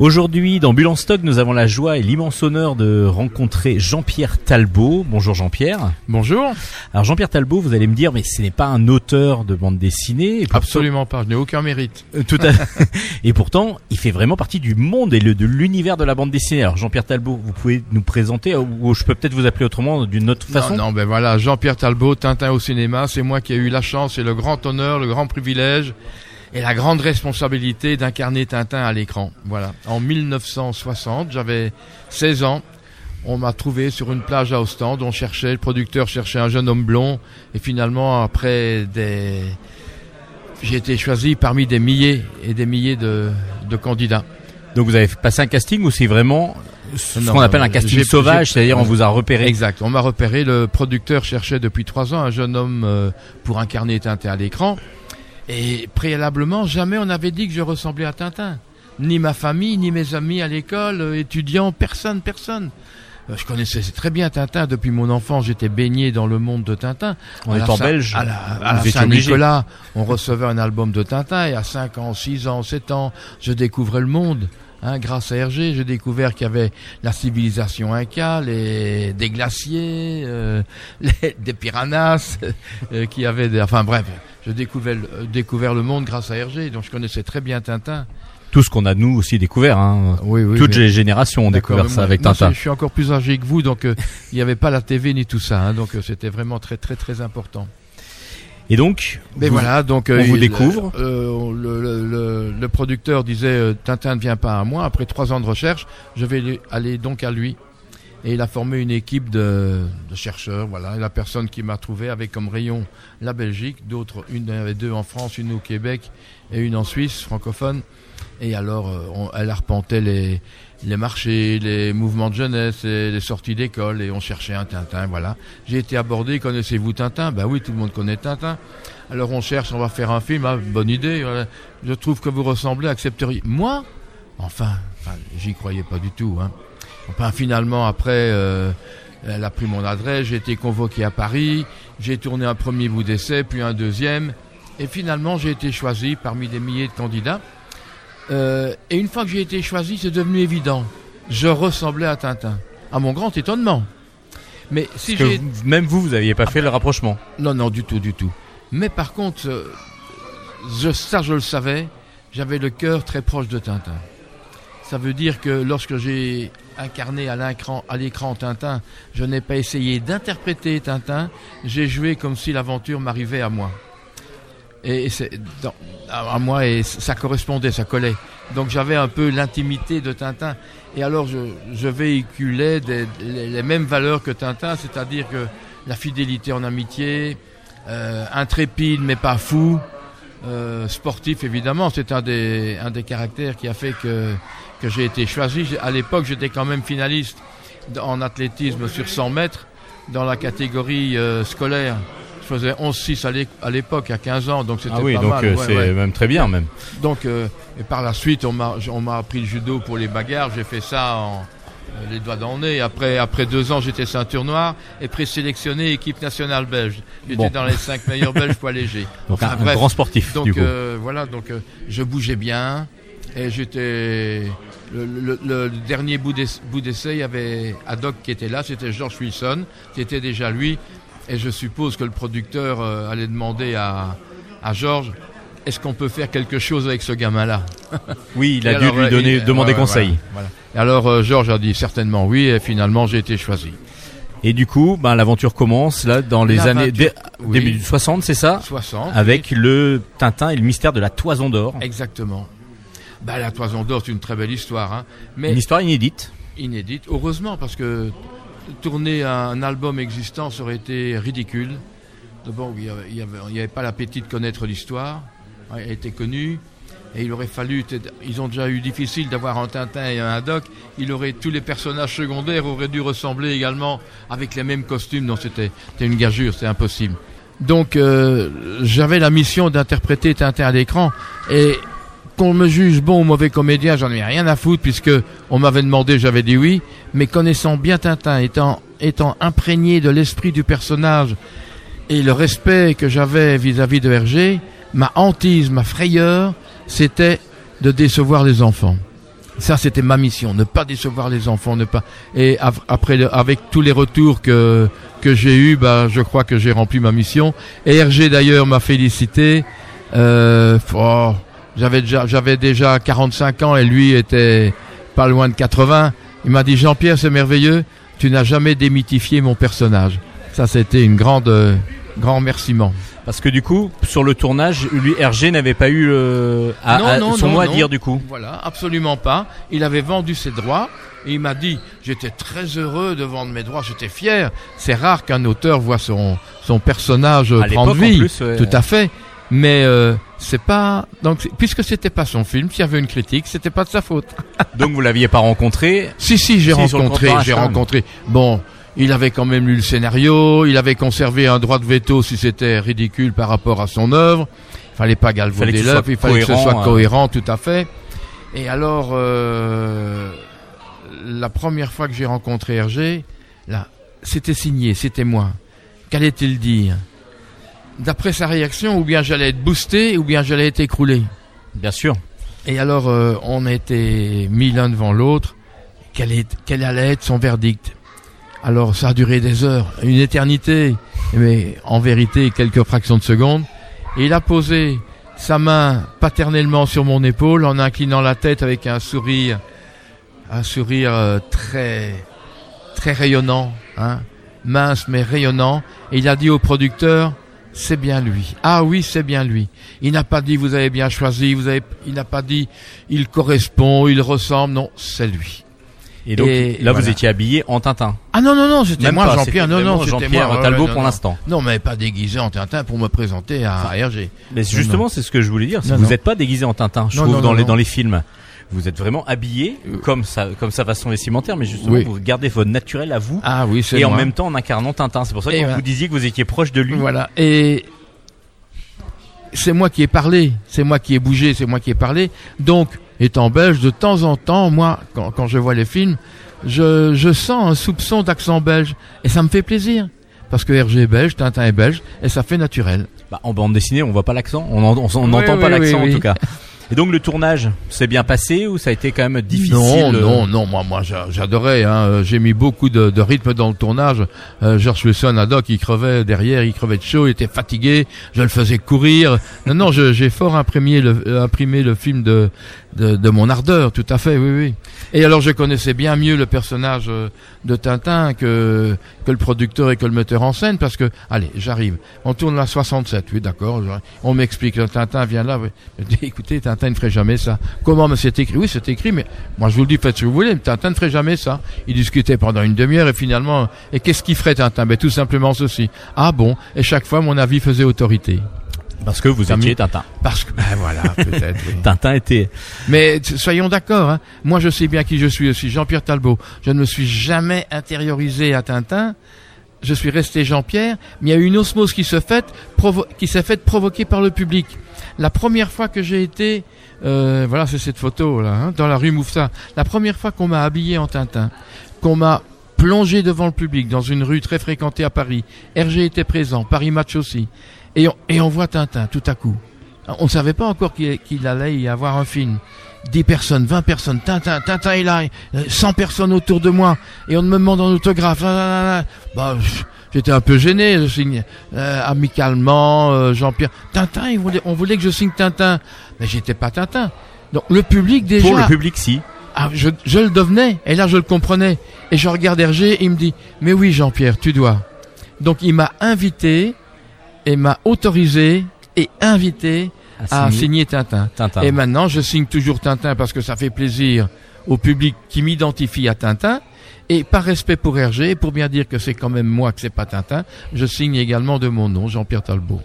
Aujourd'hui, dans Bulle en Stock, nous avons la joie et l'immense honneur de rencontrer Jean-Pierre Talbot. Bonjour Jean-Pierre. Bonjour. Alors Jean-Pierre Talbot, vous allez me dire, mais ce n'est pas un auteur de bande dessinée. Et pourtant- Absolument pas, je n'ai aucun mérite. Euh, Tout à Et pourtant, il fait vraiment partie du monde et le- de l'univers de la bande dessinée. Alors Jean-Pierre Talbot, vous pouvez nous présenter, ou ou je peux peut-être vous appeler autrement, d'une autre façon Non, non, ben voilà, Jean-Pierre Talbot, Tintin au cinéma, c'est moi qui ai eu la chance et le grand honneur, le grand privilège et la grande responsabilité d'incarner Tintin à l'écran. Voilà. En 1960, j'avais 16 ans. On m'a trouvé sur une plage à Ostende. On cherchait, le producteur cherchait un jeune homme blond. Et finalement, après des, j'ai été choisi parmi des milliers et des milliers de, de candidats. Donc vous avez passé un casting ou c'est vraiment ce qu'on appelle un casting sauvage, c'est-à-dire on vous a repéré? Exact. On m'a repéré. Le producteur cherchait depuis trois ans un jeune homme euh, pour incarner Tintin à l'écran. Et préalablement, jamais on n'avait dit que je ressemblais à Tintin. Ni ma famille, ni mes amis à l'école, euh, étudiants, personne, personne. Euh, Je connaissais très bien Tintin depuis mon enfance. J'étais baigné dans le monde de Tintin. En À la étant Saint- belge, à la, la. Saint-Nicolas, on recevait un album de Tintin et à 5 ans, 6 ans, 7 ans, je découvrais le monde. Hein, grâce à Hergé, j'ai découvert qu'il y avait la civilisation inca, les, des glaciers, euh, les- des piranhas, euh, qui avaient des, enfin bref, je découvrais, le- euh, découvert le monde grâce à Hergé, donc je connaissais très bien Tintin. tout ce qu'on a nous aussi découvert. Hein. Oui, oui. Toutes les générations ont découvert ça moi- avec Tintin. Je suis encore plus âgé que vous, donc euh, il n'y avait pas la TV ni tout ça, hein, donc euh, c'était vraiment très très très important. Et donc, Mais vous- voilà, donc on vous il- découvre. euh, le, le- le- le producteur disait euh, Tintin ne vient pas à moi. Après trois ans de recherche, je vais aller donc à lui. Et il a formé une équipe de, de chercheurs, voilà. Et la personne qui m'a trouvé avait comme rayon la Belgique, d'autres, une, il y avait deux en France, une au Québec et une en Suisse, francophone. Et alors, euh, on- elle arpentait les, les marchés, les mouvements de jeunesse, les, les sorties d'école, et on cherchait un Tintin, voilà. J'ai été abordé, connaissez-vous Tintin? Ben oui, tout le monde connaît Tintin. Alors on cherche, on va faire un film, ah, bonne idée, je trouve que vous ressemblez, accepteriez. Moi? Enfin, enfin j'y croyais pas du tout. Hein. Enfin, finalement, après, euh, elle a pris mon adresse, j'ai été convoqué à Paris, j'ai tourné un premier bout d'essai, puis un deuxième, et finalement, j'ai été choisi parmi des milliers de candidats. Euh, et une fois que j'ai été choisi, c'est devenu évident. Je ressemblais à Tintin, à mon grand étonnement. Mais si que vous- même vous, vous aviez pas fait le rapprochement. non, non, du tout, du tout. Mais par contre, euh, je, ça je le savais, j'avais le cœur très proche de Tintin. Ça veut dire que lorsque j'ai incarné à l'écran Tintin, je n'ai pas essayé d'interpréter Tintin, j'ai joué comme si l'aventure m'arrivait à moi. Et c'est à moi et ça correspondait, ça collait. Donc j'avais un peu l'intimité de Tintin. Et alors je, je véhiculais des- les, mêmes valeurs que Tintin, c'est-à-dire que la fidélité en amitié, euh, intrépide mais pas fou, euh, sportif évidemment, c'est un des, un des caractères qui a fait que, que j'ai été choisi. À l'époque j'étais quand même finaliste en athlétisme sur 100 mètres dans la catégorie euh, scolaire. Je faisais 11-6 à l'é- à l'époque, à 15 ans, donc c'était Ah oui, pas donc mal. euh, ouais, c'est ouais. même très bien même. Donc, euh, et par la suite, on m'a, appris le judo pour les bagarres. J'ai fait ça en euh, les doigts dans le nez. Après, après deux ans, j'étais ceinture noire et présélectionné équipe nationale belge. J'étais Bon. dans les cinq meilleurs belges poids léger. Donc Enfin, un, bref. grand sportif Donc du coup. voilà, donc euh, je bougeais bien et j'étais le, le- le dernier bout d'essai, il y avait Haddock qui était là, c'était George Wilson, qui était déjà lui, et je suppose que le producteur euh, allait demander à, à George, est-ce qu'on peut faire quelque chose avec ce gamin-là oui, il a Et dû alors, lui euh, donner, il- demander ouais, conseil. voilà, alors euh, George a dit certainement oui, et finalement j'ai été choisi. Et du coup, ben, l'aventure commence là dans les années dé- oui. début 60, c'est ça 60. Avec le Tintin et le mystère de la toison d'or. Exactement. Bah, la Toison d'Or, c'est une très belle histoire, hein. mais Une histoire inédite. inédite. Heureusement, parce que tourner un album existant, ça aurait été ridicule. D'abord, il n'y avait, avait- avait pas l'appétit de connaître l'histoire. Elle était connue. Et il aurait fallu, ils ont déjà eu difficile d'avoir un Tintin et un Haddock. Il aurait, tous les personnages secondaires auraient dû ressembler également avec les mêmes costumes. Non, c'était, une gageure, c'était impossible. Donc, euh, j'avais la mission d'interpréter Tintin à l'écran. Et qu'on me juge bon ou mauvais comédien, j'en ai rien à foutre puisque on m'avait demandé, j'avais dit oui. Mais connaissant bien Tintin, étant, étant imprégné de l'esprit du personnage et le respect que j'avais vis-à-vis de Hergé, ma hantise, ma frayeur, c'était de décevoir les enfants. Ça, c'était ma mission, ne pas décevoir les enfants, ne pas. Et après, avec tous les retours que que j'ai eu, bah, je crois que j'ai rempli ma mission. Et Hergé d'ailleurs m'a félicité. Euh, j'avais déjà, j'avais déjà 45 ans et lui était pas loin de 80. Il m'a dit Jean-Pierre, c'est merveilleux. Tu n'as jamais démythifié mon personnage. Ça, c'était une grande, euh, grand remerciement. Parce que du coup, sur le tournage, lui, Hergé n'avait pas eu euh, à, Non, à- non, son non, mot à dire du coup. Voilà, absolument pas. Il avait vendu ses droits et il m'a dit j'étais très heureux de vendre mes droits, j'étais fier. C'est rare qu'un auteur voit son son personnage À prendre vie. plus, ouais. Tout à fait. Mais euh, c'est pas donc puisque c'était pas son film, s'il y avait une critique, c'était pas de sa faute. Donc vous l'aviez pas rencontré? Si si, j'ai Si, rencontré, j'ai rencontré. Bon, il avait quand même lu le scénario, il avait conservé un droit de veto si c'était ridicule par rapport à son œuvre. Fallait pas galvauder l'œuvre, il fallait que ce soit euh. cohérent, tout à fait. Et alors, euh, la première fois que j'ai rencontré Hergé, là, c'était signé, c'était moi. Qu'allait-il dire? D'après sa réaction, ou bien j'allais être boosté, ou bien j'allais être écroulé. Bien sûr. Et alors, euh, on été mis l'un devant l'autre. Quel, est, quel allait être son verdict? Alors, ça a duré des heures, une éternité, mais en vérité, quelques fractions de secondes. Et il a posé sa main paternellement sur mon épaule en inclinant la tête avec un sourire, un sourire euh, très, très rayonnant, hein, mince mais rayonnant. Et il a dit au producteur, c'est bien lui. Ah oui, c'est bien lui. Il n'a pas dit vous avez bien choisi, vous avez, il n'a pas dit il correspond, il ressemble. Non, c'est lui. Et donc Et là, vous étiez habillé en Tintin. Ah non, non, non, c'était moi, Jean-Pierre. Non, non, c'était Jean-Pierre moi. Talbot pour l'instant. Non, mais pas déguisé en Tintin pour me présenter à RG. Mais Non, justement, c'est ce que je voulais dire. c'est Non, que vous n'êtes pas déguisé en Tintin. Je Non, trouve dans les dans les films. Vous êtes vraiment habillé Euh. comme sa comme sa façon vestimentaire, mais justement Oui. vous gardez votre naturel à vous. Ah oui, c'est et en même temps en incarnant Tintin. C'est pour ça que voilà. vous disiez que vous étiez proche de lui. Voilà. Et c'est moi qui ai parlé, c'est moi qui ai bougé, c'est moi qui ai parlé. Donc, étant belge, de temps en temps, moi, quand, quand je vois les films, je, je sens un soupçon d'accent belge. Et ça me fait plaisir. Parce que Hergé est belge, Tintin est belge, et ça fait naturel. Bah, en bande dessinée, on voit pas l'accent. On Oui, n'entend pas oui, l'accent en tout cas. Et donc le tournage s'est bien passé ou ça a été quand même difficile Non, euh, non, non, moi, moi, j'a- j'adorais. Hein. Euh, J'ai mis beaucoup de, de rythme dans le tournage. Euh, George Wilson, Doc, il crevait derrière, il crevait de chaud, il était fatigué. Je le faisais courir. Non, non, j'ai fort imprimé le, imprimé le film de, de, de mon ardeur, tout à fait, oui, oui. Et alors, je connaissais bien mieux le personnage euh, de Tintin que que le producteur et que le metteur en scène, parce que, allez, j'arrive. On tourne la 67, oui, d'accord. On m'explique, le Tintin vient là. oui. Dis, écoutez, Tintin ne ferait jamais ça. Comment mais c'est écrit? Oui, c'est écrit, mais moi je vous le dis, faites ce que vous voulez. mais Tintin ne ferait jamais ça. Il discutait pendant une demi-heure et finalement, et qu'est-ce qu'il ferait Tintin? Ben tout simplement ceci. Ah bon? Et chaque fois, mon avis faisait autorité. Parce que vous me- Tintin. Parce que, ben voilà, peut-être. oui. Tintin était Mais soyons d'accord, hein. moi je sais bien qui je suis aussi, Jean-Pierre Talbot. Je ne me suis jamais intériorisé à Tintin. Je suis resté Jean-Pierre, mais il y a eu une osmose qui se fait, qui s'est faite provoquée par le public. La première fois que j'ai été, euh, voilà, c'est cette photo là, hein, dans la rue Moufta. La première fois qu'on m'a habillé en Tintin, qu'on m'a plongé devant le public dans une rue très fréquentée à Paris. Hergé était présent, Paris Match aussi, et on, et on voit Tintin tout à coup. On ne savait pas encore qu'il allait y avoir un film. 10 personnes, 20 personnes, Tintin, Tintin est là, euh, 100 personnes autour de moi, et on me demande un autographe. Bah, j'étais un peu gêné, je signe euh, amicalement, euh, Jean-Pierre. Tintin, il voulait- on voulait que je signe Tintin, mais j'étais pas Tintin. Donc le public déjà, pour le public si. ah, je, je le devenais, et là je le comprenais. Et je regarde Hergé, il me dit, mais oui Jean-Pierre, tu dois. Donc il m'a invité, et m'a autorisé, et invité à signer signer Tintin. Tintin. Et maintenant, je signe toujours Tintin parce que ça fait plaisir au public qui m'identifie à Tintin. Et par respect pour Hergé, pour bien dire que c'est quand même moi que c'est pas Tintin, je signe également de mon nom, Jean-Pierre Talbot.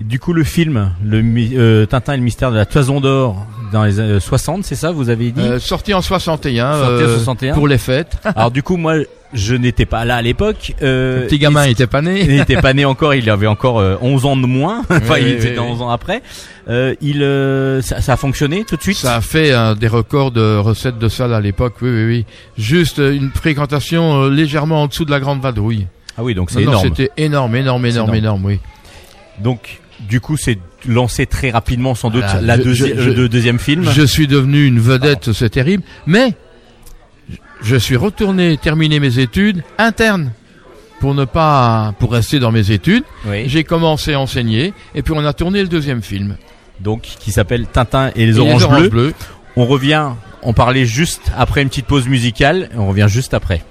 Du coup, le film, le euh, Tintin et le mystère de la Toison d'or dans les années 60, c'est ça, vous avez dit Euh, sorti en 61, Sorti en euh, 61. pour les fêtes. Alors du coup, moi, je n'étais pas là à l'époque. Euh, Le petit gamin il- était pas il né. n'était pas né encore, il avait encore euh, 11 ans de moins. enfin, Oui, il était oui, dans oui. 11 ans après. Euh, il, euh, ça, ça a fonctionné tout de suite? Ça a fait euh, des records de recettes de salle à l'époque, oui, oui, oui. Juste euh, une fréquentation euh, légèrement en dessous de la Grande Vadrouille. Ah oui, donc c'est énorme. C'était énorme, énorme, énorme, énorme. énorme, oui. Donc, du coup, c'est lancé très rapidement, sans doute, Voilà, la je- deuxi- je- je- le deuxième film. Je suis devenu une vedette, c'est terrible. Mais je suis retourné terminer mes études internes pour ne pas pour rester dans mes études. Oui. J'ai commencé à enseigner et puis on a tourné le deuxième film. Donc, qui s'appelle Tintin et les Et oranges bleues. bleus. On revient, on parlait juste après une petite pause musicale. On revient juste après.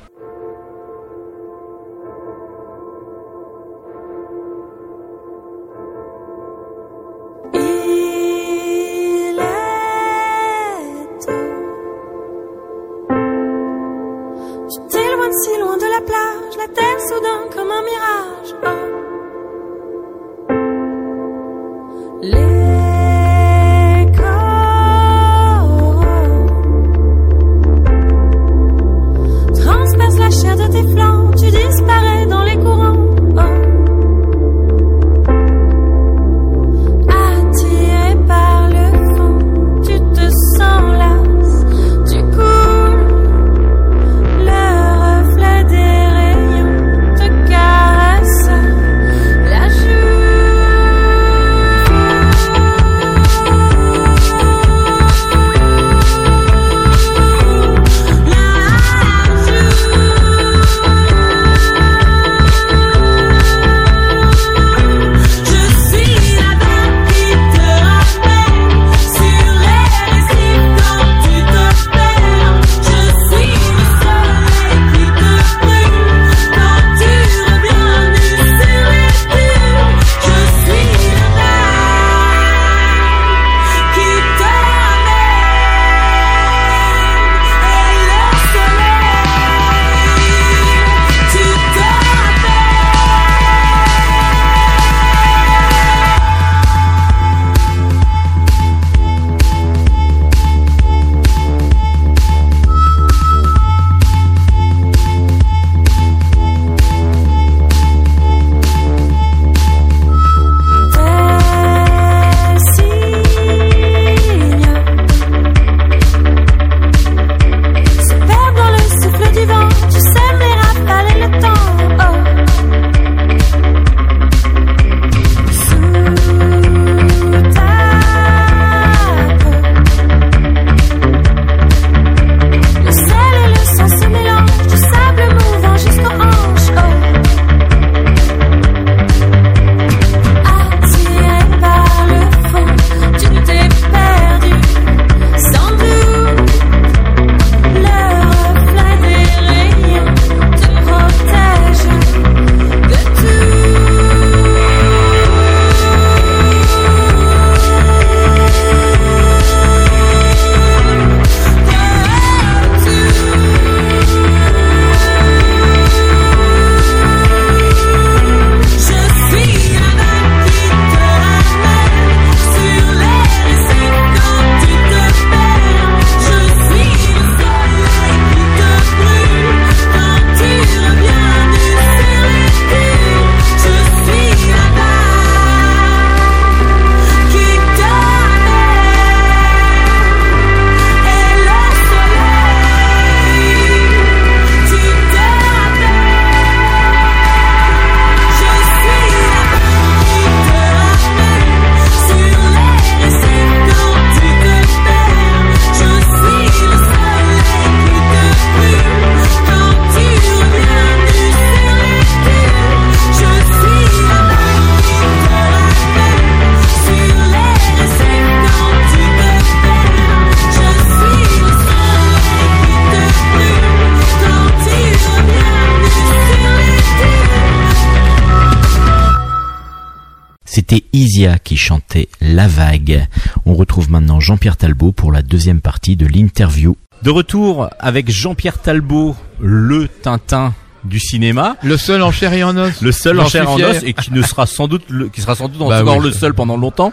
Isia qui chantait La Vague. On retrouve maintenant Jean-Pierre Talbot pour la deuxième partie de l'interview. De retour avec Jean-Pierre Talbot, le Tintin du cinéma, Le seul en chair et en os. le seul en chair suis en os et qui ne sera sans doute le, qui sera sans doute Bah encore oui. le seul pendant longtemps.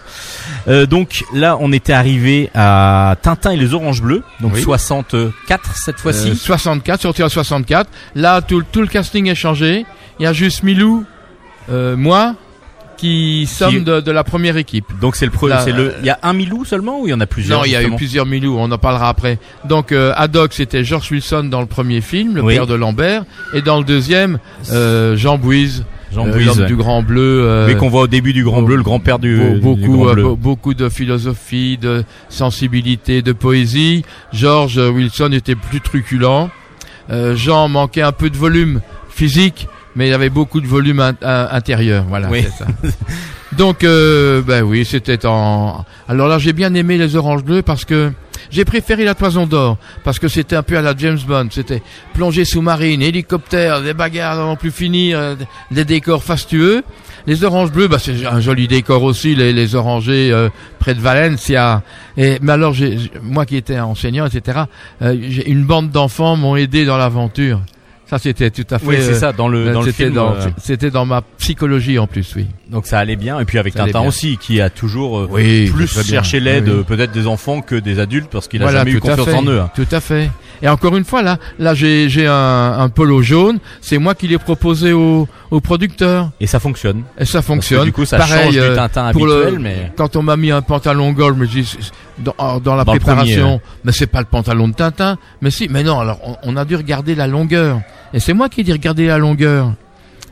Euh, donc là, on était arrivé à Tintin et les Oranges Bleues, donc Oui. 64 cette fois-ci. Euh, 64, sorti en 64. Là, tout, tout le casting est changé. Il y a juste Milou, euh, moi, qui sommes de, de la première équipe. donc c'est le c'est le il y a un Milou seulement ou il y en a plusieurs Non, il y a eu plusieurs Milou, on en parlera après. Donc, euh, Haddock, c'était George Wilson dans le premier film, le Oui. père de Lambert. Et dans le deuxième, euh, Jean Bouise, Jean euh, Bouise, ouais. du Grand Bleu. euh, Mais qu'on voit au début du Grand Bleu, le grand-père du, Be- du beaucoup, Grand euh, Bleu. be- beaucoup de philosophie, de sensibilité, de poésie. George Wilson était plus truculent. Euh, Jean manquait un peu de volume physique, mais il avait beaucoup de volume in- in- intérieur. Voilà, Oui. ça. Donc, euh, ben oui, c'était en. Alors là, j'ai bien aimé les oranges bleues parce que j'ai préféré la toison d'or parce que c'était un peu à la James Bond. C'était plongée sous-marine, hélicoptère, des bagarres n'en plus finir, euh, des décors fastueux. Les oranges bleues, bah c'est un joli décor aussi, les, les orangers euh, près de Valencia. Et mais alors, moi qui étais enseignant, etc. euh, j'ai- une bande d'enfants m'ont aidé dans l'aventure. Ça, c'était tout à fait. Oui, c'est euh, ça dans le dans le c'était film. dans, euh, c'était dans ma psychologie en plus, oui. donc ça allait bien et puis avec Ça Tintin aussi qui a toujours euh, Oui, plus cherché l'aide Oui, euh, peut-être des enfants que des adultes parce qu'il a Voilà, jamais eu confiance fait. en eux. hein. Tout à fait. Et encore une fois, là, là, j'ai, j'ai un, un polo jaune. C'est moi qui l'ai proposé au, au producteur. Et ça fonctionne. Et ça Parce que fonctionne. du coup, ça Pareil, change euh, du Tintin pour le- habituel, mais Quand on m'a mis un pantalon golf, je me dis, dans, oh, dans la Dans préparation, premier, mais c'est pas le pantalon de Tintin. Mais si, mais non, alors, on, on a dû regarder la longueur. Et c'est moi qui ai dit regarder la longueur.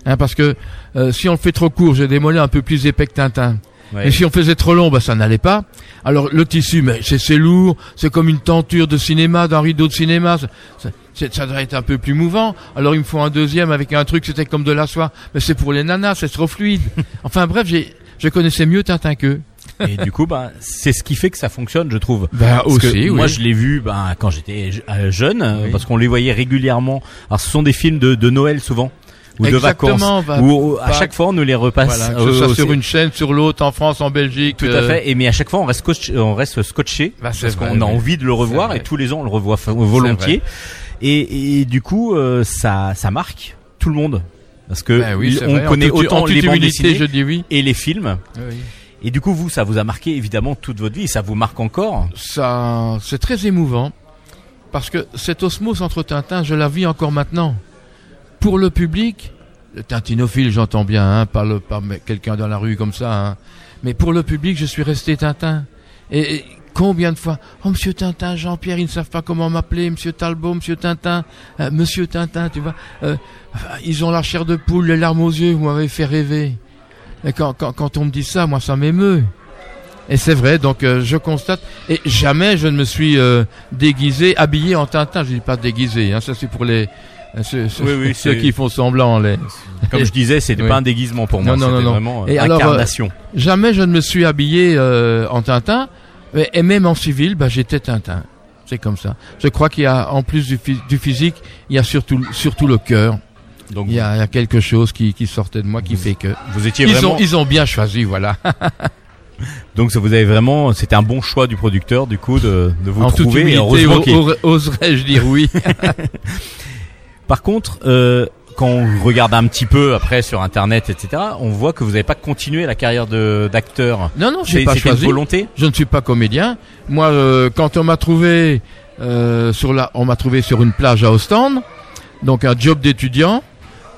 Hein, parce que, euh, si on le fait trop court, j'ai des mollets un peu plus épais que Tintin. Ouais. Et si on faisait trop long, bah ça n'allait pas. Alors le tissu, mais c'est c'est lourd, c'est comme une tenture de cinéma, d'un rideau de cinéma. Ça, ça- doit être un peu plus mouvant. Alors il me faut un deuxième avec un truc, c'était comme de la soie. Mais c'est pour les nanas, c'est trop fluide. Enfin bref, j'ai, je connaissais mieux Tintin qu'eux. et du coup, bah, c'est ce qui fait que ça fonctionne, je trouve. Bah Parce que aussi, moi, oui. je l'ai vu bah, quand j'étais euh, jeune, euh, Oui. parce qu'on les voyait régulièrement. Alors, ce sont des films de, de Noël souvent ou de vacances. Où à chaque fois on nous les repasse. Voilà, que euh, ce soit aussi. sur une chaîne, sur l'autre, en France, en Belgique. Tout à euh, fait. Et mais à chaque fois on reste scotché, on reste scotché Bah, parce qu'on a envie de le revoir et tous les ans on le revoit volontiers. Et, et du coup euh, ça ça marque tout le monde parce que bah oui, on vrai. Connaît autant en les bandes dessinées je dis oui. et les films. Oui. Et du coup vous ça vous a marqué évidemment toute votre vie, et ça vous marque encore. ça, c'est très émouvant parce que cette osmose entre Tintin, je la vis encore maintenant. Pour le public, le tintinophile, j'entends bien, hein, pas, le, quelqu'un dans la rue comme ça, hein, mais pour le public, je suis resté Tintin. Et, combien de fois Oh, Monsieur Tintin, Jean-Pierre, ils ne savent pas comment m'appeler, Monsieur Talbot, Monsieur Tintin, euh, Monsieur Tintin, tu vois. euh, ils ont la chair de poule, les larmes aux yeux, vous m'avez fait rêver. Et quand, quand, quand on me dit ça, moi, ça m'émeut. Et c'est vrai, donc euh, je constate, et jamais je ne me suis euh, déguisé, habillé en Tintin. Je dis pas déguisé, hein, ça c'est pour les ceux, ceux- Oui, oui, ceux c'est- qui font semblant. Les... Comme je disais, c'était Oui. pas un déguisement pour moi, Non, non, c'était non, vraiment euh, Et alors, incarnation. Jamais je ne me suis habillé euh, en Tintin, et, et même en civil, bah, j'étais Tintin. C'est comme ça. Je crois qu'il y a, en plus du, phy- du physique, il y a surtout, surtout le cœur. Donc Il y a, il y a quelque chose qui, qui sortait de moi, qui Vous- fait que vous étiez ils vraiment ont, ils ont bien choisi, voilà. donc ça vous avez vraiment c'était un bon choix du producteur du coup de, de vous en toute trouver et humilité, heureusement o- oserais-je dire oui. Par contre, euh, quand on regarde un petit peu après sur internet, etc., on voit que vous n'avez pas continué la carrière de d'acteur. Non, non, j'ai pas C'était une choisi. volonté. Je ne suis pas comédien. Moi, euh, quand on m'a trouvé euh, sur la, on m'a trouvé sur une plage à Ostende, donc un job d'étudiant.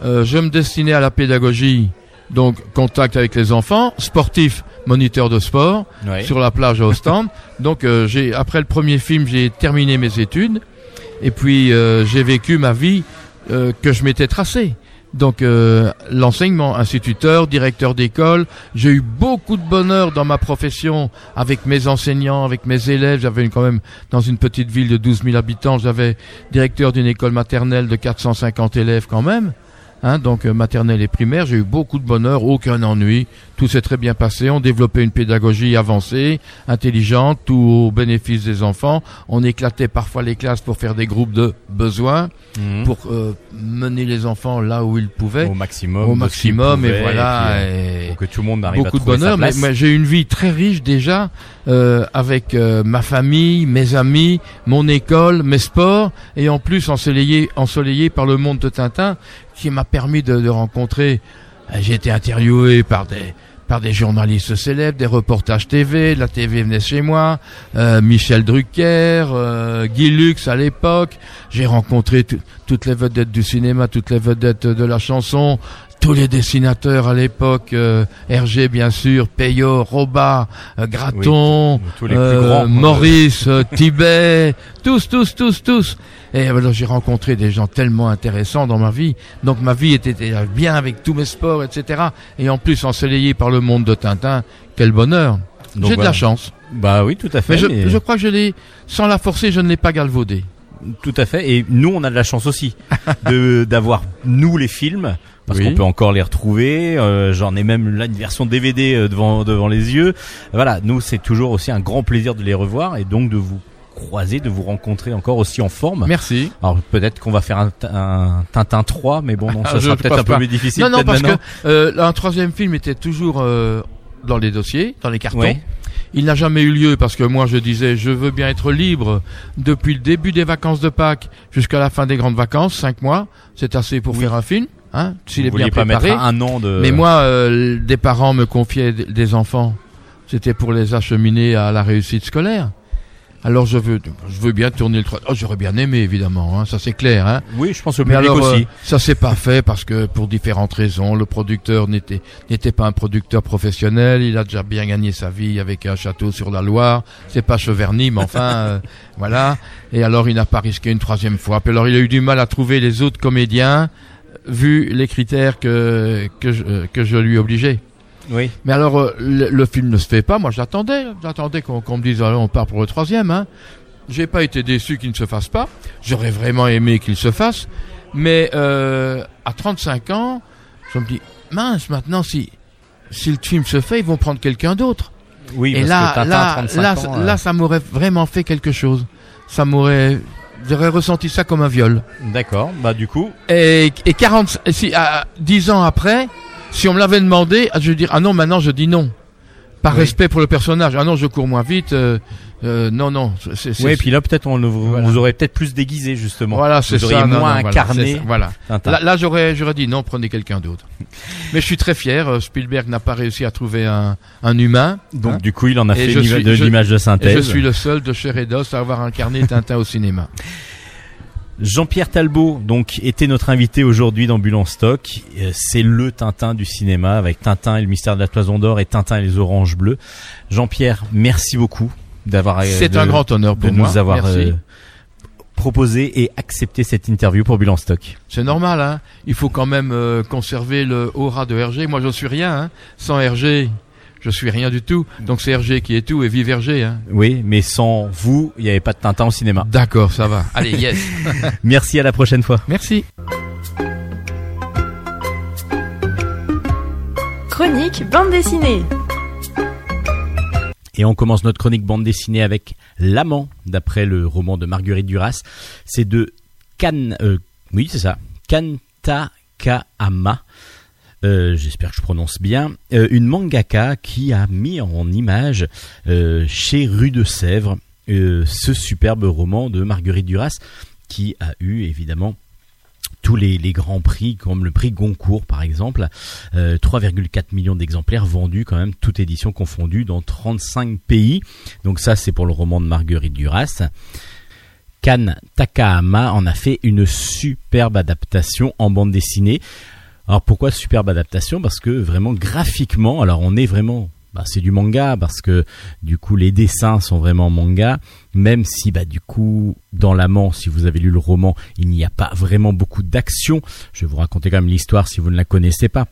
Euh, je me destinais à la pédagogie, donc contact avec les enfants, sportif, moniteur de sport sur la plage à Ostende. donc, euh, j'ai après le premier film, j'ai terminé mes études et puis euh, j'ai vécu ma vie euh, que je m'étais tracée. Donc euh, l'enseignement, instituteur, directeur d'école, j'ai eu beaucoup de bonheur dans ma profession avec mes enseignants, avec mes élèves. J'avais quand même dans une petite ville de 12 000 habitants, j'avais directeur d'une école maternelle de 450 élèves quand même. Hein, donc euh, maternelle et primaire. J'ai eu beaucoup de bonheur, aucun ennui. Tout s'est très bien passé. On développait une pédagogie avancée, intelligente, tout au bénéfice des enfants. On éclatait parfois les classes pour faire des groupes de besoins, Mhm. pour euh, mener les enfants là où ils pouvaient, au maximum, au maximum. Et voilà. puis, euh, et- pour que tout le monde arrive beaucoup à de bonheur, mais, mais j'ai une vie très riche déjà euh, avec euh, ma famille, mes amis, mon école, mes sports, et en plus ensoleillé, ensoleillé par le monde de Tintin, qui m'a permis de, de rencontrer. euh, J'ai été interviewé par des par des journalistes célèbres, des reportages TV, la TV venait chez moi, euh, Michel Drucker, euh, Guy Lux à l'époque. J'ai rencontré tout- toutes les vedettes du cinéma, toutes les vedettes de la chanson, tous les dessinateurs à l'époque, euh, Hergé bien sûr, Payot, Roba, euh, Graton, tous les plus euh, grands. Maurice, euh, Tibet, tous, tous, tous, tous. Et alors j'ai rencontré des gens tellement intéressants dans ma vie. Donc ma vie était bien avec tous mes sports, etc. Et en plus ensoleillé par le monde de Tintin, quel bonheur. J'ai de la chance. Bah oui, tout à fait. Mais je, mais- je crois que je l'ai, sans la forcer, je ne l'ai pas galvaudé. Tout à fait. Et nous, on a de la chance aussi de d'avoir nous les films parce Oui. qu'on peut encore les retrouver. Euh, J'en ai même là une version DVD euh, devant devant les yeux. Voilà, nous c'est toujours aussi un grand plaisir de les revoir et donc de vous croiser, de vous rencontrer encore aussi en forme. Merci. Alors peut-être qu'on va faire un, un Tintin 3, mais bon, non, ça sera peut-être un peu pas. plus difficile. Non, non, parce que euh, un troisième film était toujours euh, dans les dossiers, dans les cartons. Oui. Il n'a jamais eu lieu parce que moi je disais je veux bien être libre depuis le début des vacances de Pâques jusqu'à la fin des grandes vacances, cinq mois, c'est assez pour Oui. faire un film, hein, s'il est bien pas préparé. mettre un an de. Mais moi, euh, des parents me confiaient des enfants, c'était pour les acheminer à la réussite scolaire. Alors je veux, je veux bien tourner le 3. Oh, j'aurais bien aimé évidemment, hein, ça c'est clair. Hein. oui, je pense au Mais public alors, aussi. euh, ça s'est pas fait parce que pour différentes raisons, le producteur n'était n'était pas un producteur professionnel. Il a déjà bien gagné sa vie avec un château sur la Loire. C'est pas Cheverny, mais enfin, euh, voilà. Et alors, il n'a pas risqué une troisième fois. Puis alors, il a eu du mal à trouver les autres comédiens vu les critères que que je, euh, que je lui obligeais. Oui. Mais alors, euh, le, le film ne se fait pas. Moi, j'attendais. J'attendais qu'on me dise, allez, on part pour le troisième. Hein. J'ai pas été déçu qu'il ne se fasse pas. J'aurais vraiment aimé qu'il se fasse. Mais euh, à 35 ans, je me dis, mince, maintenant, si, si le film se fait, ils vont prendre quelqu'un d'autre. Oui. Et parce là, que là, 35 là, ans, là, ça m'aurait vraiment fait quelque chose. Ça m'aurait... J'aurais ressenti ça comme un viol. D'accord. Bah du coup, Et, et 40, et si, à 10 ans après, si on me l'avait demandé, ah, je veux dire, ah non, maintenant je dis non. Par Oui. respect pour le personnage. Ah non, je cours moins vite. euh, euh, non, non. c'est- c'est- Oui, et puis là peut-être on vous, Voilà. vous aurez peut-être plus déguisé justement. voilà, c'est vous ça. auriez non, moins non, voilà, incarné ça, Voilà. Tintin. Là, là, j'aurais, j'aurais dit non, prenez quelqu'un d'autre. Mais je suis très fier. euh, Spielberg n'a pas réussi à trouver un, un humain. Donc hein, du coup, il en a Et fait une, suis- de je- l'image de et synthèse. je suis le seul de chez Redos à avoir incarné Tintin au cinéma. Jean-Pierre Talbot, donc, était notre invité aujourd'hui d'Ambulance Stock. Euh, C'est le Tintin du cinéma avec Tintin et le mystère de la Toison d'Or et Tintin et les Oranges Bleues. Jean-Pierre, merci beaucoup d'avoir. euh, C'est de- un grand honneur de pour moi. nous avoir euh, proposé et accepté cette interview pour Ambulance Stock. C'est normal, hein. Il faut quand même euh, conserver le aura de Hergé. Moi, je suis rien, hein. Sans Hergé, je suis rien du tout. Donc c'est Hergé qui est tout et vive Hergé, hein. Oui, mais sans vous, il n'y avait pas de Tintin au cinéma. D'accord, ça va. Allez, yes. Merci à la prochaine fois. Merci. Chronique bande dessinée. Et on commence notre chronique bande dessinée avec L'amant, d'après le roman de Marguerite Duras. C'est de Kan, euh, oui c'est ça, Kantakahama. Euh, J'espère que je prononce bien. Euh, une mangaka qui a mis en image euh, chez Rue de Sèvres ce superbe roman de Marguerite Duras qui a eu évidemment tous les, grands prix, comme le prix Goncourt par exemple, euh, 3,4 millions d'exemplaires vendus quand même, toute édition confondue, dans 35 pays. Donc ça c'est pour le roman de Marguerite Duras. Kan Takahama en a fait une superbe adaptation en bande dessinée. Alors pourquoi superbe adaptation? Parce que vraiment graphiquement, alors on est vraiment... Bah, c'est du manga parce que du coup les dessins sont vraiment manga même si bah du coup dans l'amant si vous avez lu le roman il n'y a pas vraiment beaucoup d'action je vais vous raconter quand même l'histoire si vous ne la connaissez pas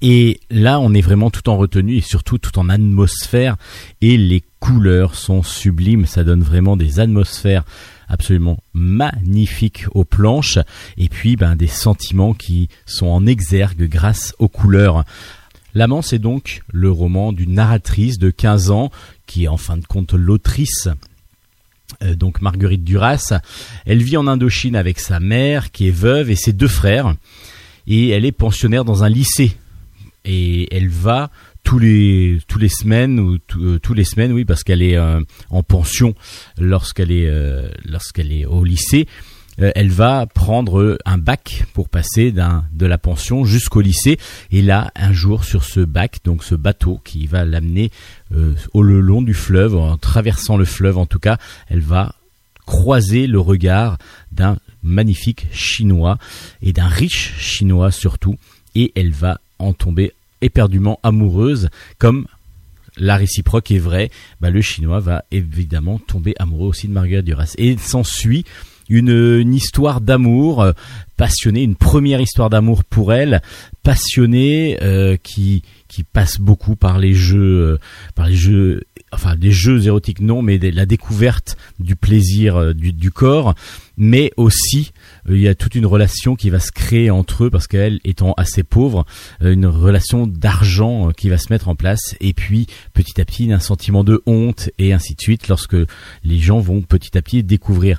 Et là, on est vraiment tout en retenue et surtout tout en atmosphère. Et les couleurs sont sublimes. Ça donne vraiment des atmosphères absolument magnifiques aux planches. Et puis, ben, des sentiments qui sont en exergue grâce aux couleurs. L'amant, c'est donc le roman d'une narratrice de 15 ans qui est en fin de compte l'autrice euh, donc Marguerite Duras. Elle vit en Indochine avec sa mère qui est veuve et ses deux frères. Et elle est pensionnaire dans un lycée. Et elle va euh, tous les semaines oui parce qu'elle est euh, en pension lorsqu'elle est euh, lorsqu'elle est au lycée elle va prendre un bac pour passer de la pension jusqu'au lycée. Et là un jour sur ce bac donc ce bateau qui va l'amener au le long du fleuve en traversant le fleuve en tout cas elle va croiser le regard d'un magnifique chinois et d'un riche chinois surtout. Et elle va en tomber éperdument amoureuse comme la réciproque est vraie, bah, le chinois va évidemment tomber amoureux aussi de Marguerite Duras. Et s'ensuit une, une histoire d'amour euh, passionnée, une première histoire d'amour pour elle, passionnée, euh, qui qui passe beaucoup par les jeux, euh, par les jeux, enfin des jeux érotiques non, mais la découverte du plaisir euh, du, corps, mais aussi euh, il y a toute une relation qui va se créer entre eux parce qu'elle étant assez pauvre, une relation d'argent qui va se mettre en place. Et puis petit à petit un sentiment de honte et ainsi de suite lorsque les gens vont petit à petit découvrir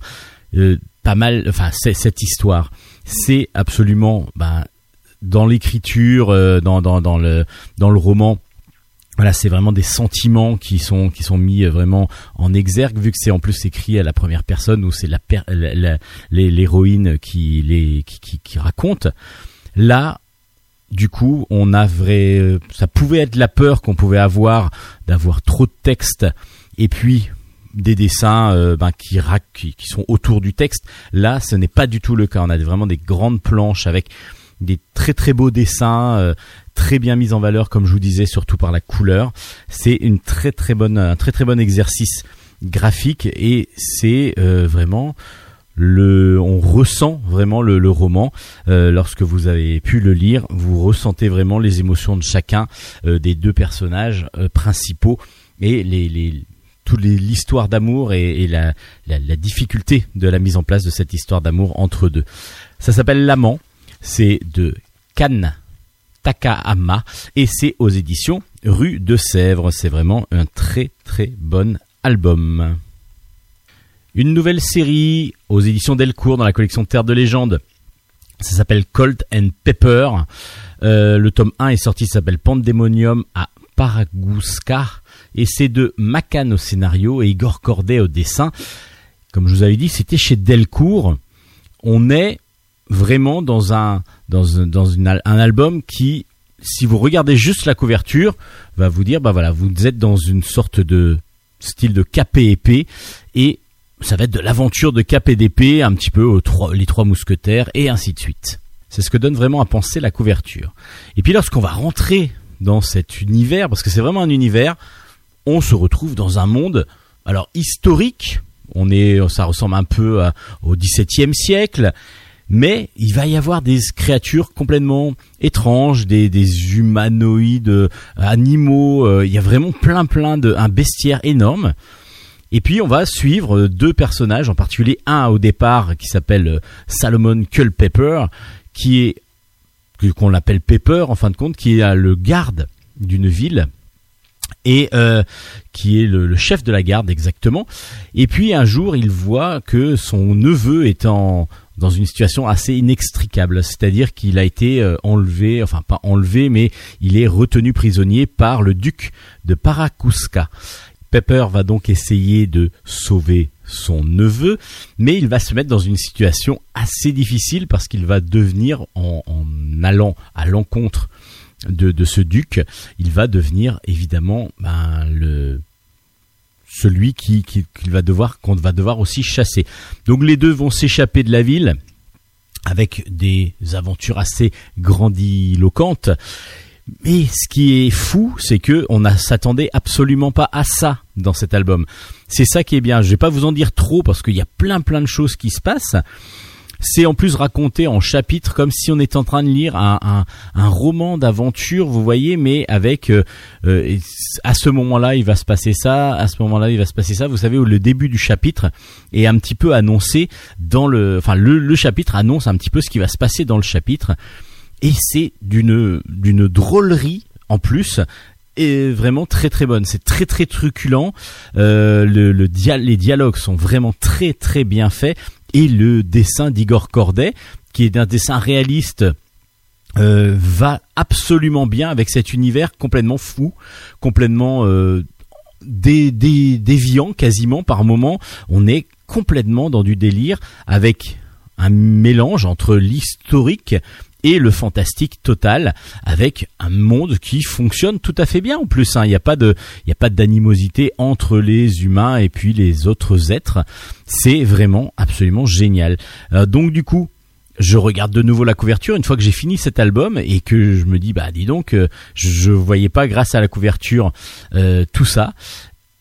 pas mal, enfin cette histoire, c'est absolument ben, dans l'écriture, euh, dans, le dans le roman. Voilà, c'est vraiment des sentiments qui sont qui sont mis euh, vraiment en exergue vu que c'est en plus écrit à la première personne où c'est la l'héroïne qui les qui, qui, qui raconte. Là, du coup, on a vrai, ça pouvait être la peur qu'on pouvait avoir d'avoir trop de texte et puis des dessins euh, ben, qui, qui qui sont autour du texte. Là, ce n'est pas du tout le cas. On a vraiment des grandes planches avec des très très beaux dessins, euh, très bien mis en valeur, comme je vous disais, surtout par la couleur. C'est une très très bonne, un très très bon exercice graphique et c'est euh, vraiment le, on ressent vraiment le, le roman euh, lorsque vous avez pu le lire. Vous ressentez vraiment les émotions de chacun euh, des deux personnages euh, principaux et les, les toute l'histoire d'amour et, et la, la, la difficulté de la mise en place de cette histoire d'amour entre deux. Ça s'appelle L'amant. C'est de Kan Takahama et c'est aux éditions Rue de Sèvres. C'est vraiment un très très bon album. Une nouvelle série aux éditions Delcourt dans la collection Terre de légende. Ça s'appelle Colt and Pepper. Euh, le tome 1 est sorti, ça s'appelle Pandemonium à Paraguska. Et c'est de Macan au scénario et Igor Corday au dessin. Comme je vous avais dit, c'était chez Delcourt. On est vraiment dans un dans, un- dans une un album qui, si vous regardez juste la couverture, va vous dire bah voilà, vous êtes dans une sorte de style de cap et ça va être de l'aventure de d'épée, un petit peu aux trois, les trois mousquetaires et ainsi de suite. C'est ce que donne vraiment à penser la couverture. Et puis lorsqu'on va rentrer dans cet univers, parce que c'est vraiment un univers, on se retrouve dans un monde, alors historique, on est, ça ressemble un peu au XVIIe siècle, mais il va y avoir des créatures complètement étranges, des, des humanoïdes, euh, animaux, euh, il y a vraiment plein plein de, un bestiaire énorme. Et puis on va suivre deux personnages, en particulier un au départ qui s'appelle euh, Salomon Culpepper, qui est qu'on l'appelle Pepper en fin de compte, qui est le garde d'une ville et qui est le, le chef de la garde exactement. Et puis un jour, il voit que son neveu est en dans une situation assez inextricable, c'est-à-dire qu'il a été euh, enlevé, enfin pas enlevé, mais il est retenu prisonnier par le duc de Paracuska. Pepper va donc essayer de sauver son neveu, mais il va se mettre dans une situation assez difficile parce qu'il va devenir, en, allant à l'encontre de, de ce duc, il va devenir évidemment ben, le celui qui va devoir qu'on va devoir aussi chasser. Donc les deux vont s'échapper de la ville avec des aventures assez grandiloquentes. Mais ce qui est fou, c'est que on ne s'attendait absolument pas à ça dans cet album. C'est ça qui est bien. Je vais pas vous en dire trop parce qu'il y a plein plein de choses qui se passent. C'est en plus raconté en chapitres comme si on était en train de lire un, un, un roman d'aventure, vous voyez, mais avec euh, euh, à ce moment-là il va se passer ça, à ce moment-là il va se passer ça. Vous savez où le début du chapitre est un petit peu annoncé dans le, enfin le, le chapitre annonce un petit peu ce qui va se passer dans le chapitre et c'est d'une d'une drôlerie en plus est vraiment très très bonne. C'est très très truculent. Euh, le, le dia- les dialogues sont vraiment très très bien faits et le dessin d'Igor Corday, qui est un dessin réaliste. euh, va absolument bien avec cet univers complètement fou, complètement euh, dé- dé- déviant quasiment par moment. On est complètement dans du délire avec un mélange entre l'historique et le fantastique total avec un monde qui fonctionne tout à fait bien en plus hein. il n'y a pas de il a pas d'animosité entre les humains et puis les autres êtres. C'est vraiment absolument génial. Euh, donc du coup je regarde de nouveau la couverture une fois que j'ai fini cet album et que je me dis bah dis donc euh, je, voyais pas grâce à la couverture euh, tout ça.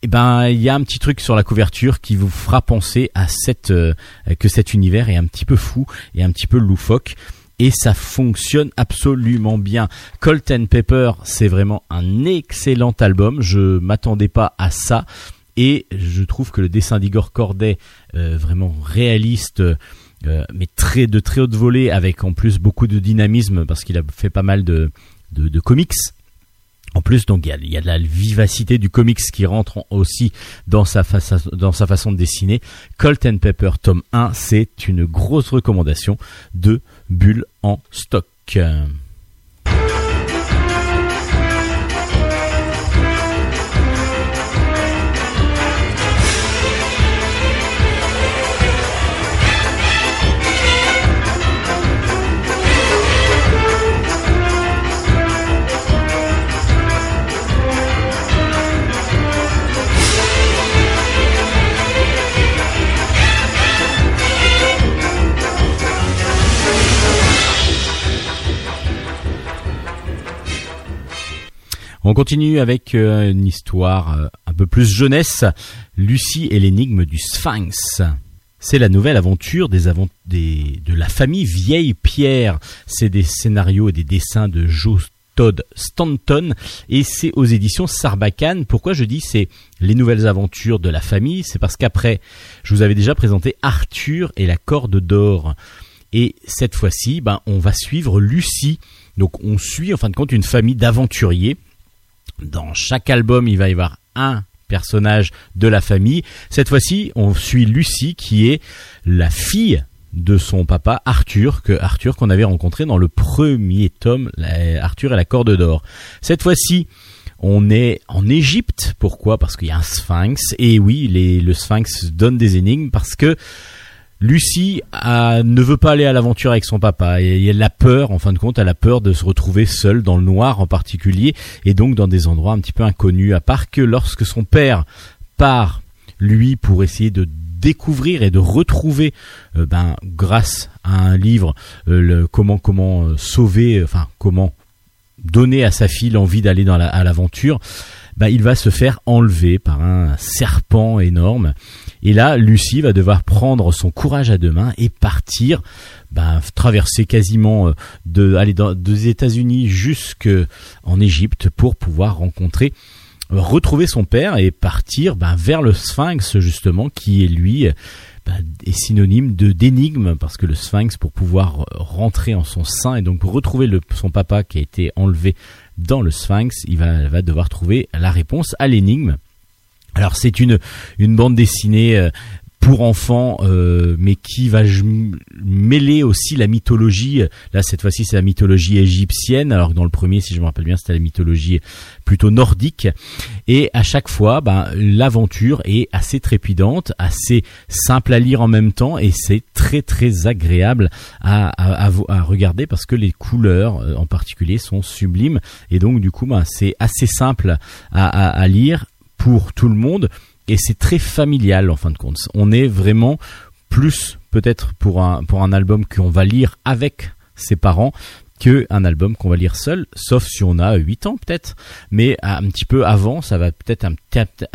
Eh ben il y a un petit truc sur la couverture qui vous fera penser à cette que cet univers est un petit peu fou et un petit peu loufoque et ça fonctionne absolument bien. Colt Pepper, c'est vraiment un excellent album. Je m'attendais pas à ça et je trouve que le dessin d'Igor Corday, euh, vraiment réaliste, euh, mais très de très haute volée, avec en plus beaucoup de dynamisme parce qu'il a fait pas mal de de, comics. En plus, donc il y a, y a de la vivacité du comics qui rentre en- aussi dans sa, faça- dans sa façon de dessiner. Colt Pepper tome 1, c'est une grosse recommandation de Bulle en stock. On continue avec euh, une histoire euh, un peu plus jeunesse, Lucie et l'énigme du Sphinx. C'est la nouvelle aventure des, de la famille Vieille Pierre. C'est des scénarios et des dessins de Joe Todd Stanton et c'est aux éditions Sarbacane. Pourquoi je dis c'est les nouvelles aventures de la famille? C'est parce qu'après, je vous avais déjà présenté Arthur et la corde d'or. Et cette fois-ci, ben, on va suivre Lucie. Donc on suit en fin de compte une famille d'aventuriers dans chaque album, il va y avoir un personnage de la famille. Cette fois-ci, on suit Lucie qui est la fille de son papa Arthur, que Arthur qu'on avait rencontré dans le premier tome, Arthur et la corde d'or. Cette fois-ci, on est en Égypte. Pourquoi? Parce qu'il y a un sphinx. Et oui, le sphinx donne des énigmes parce que Lucie a- ne veut pas aller à l'aventure avec son papa et elle a peur, en fin de compte, elle a peur de se retrouver seule dans le noir en particulier et donc dans des endroits un petit peu inconnus. À part que lorsque son père part, lui, pour essayer de découvrir et de retrouver, euh, ben, grâce à un livre, euh, le, comment comment euh, sauver, enfin comment donner à sa fille l'envie d'aller dans la, à l'aventure, bah, il va se faire enlever par un serpent énorme. Et là, Lucie va devoir prendre son courage à deux mains et partir, bah, traverser quasiment euh, de, aller dans, des États-Unis jusqu'en Égypte pour pouvoir rencontrer, euh, retrouver son père et partir bah, vers le Sphinx justement, qui est lui est synonyme de d'énigme parce que le Sphinx pour pouvoir euh, rentrer en son sein et donc retrouver son papa qui a été enlevé dans le Sphinx, il va, devoir trouver la réponse à l'énigme. Alors c'est une une bande dessinée euh, pour enfants, euh, mais qui va mêler aussi la mythologie. Là, cette fois-ci, c'est la mythologie égyptienne, alors que dans le premier, si je me rappelle bien, c'était la mythologie plutôt nordique. Et à chaque fois, ben, l'aventure est assez trépidante, assez simple à lire en même temps, et c'est très très agréable à, à, à regarder parce que les couleurs, euh, en particulier, sont sublimes. Et donc, du coup, ben, c'est assez simple à, à lire pour tout le monde et c'est très familial en fin de compte. On est vraiment plus peut-être pour un pour un album qu'on va lire avec ses parents que un album qu'on va lire seul, sauf si on a 8 ans peut-être, mais un petit peu avant, ça va peut-être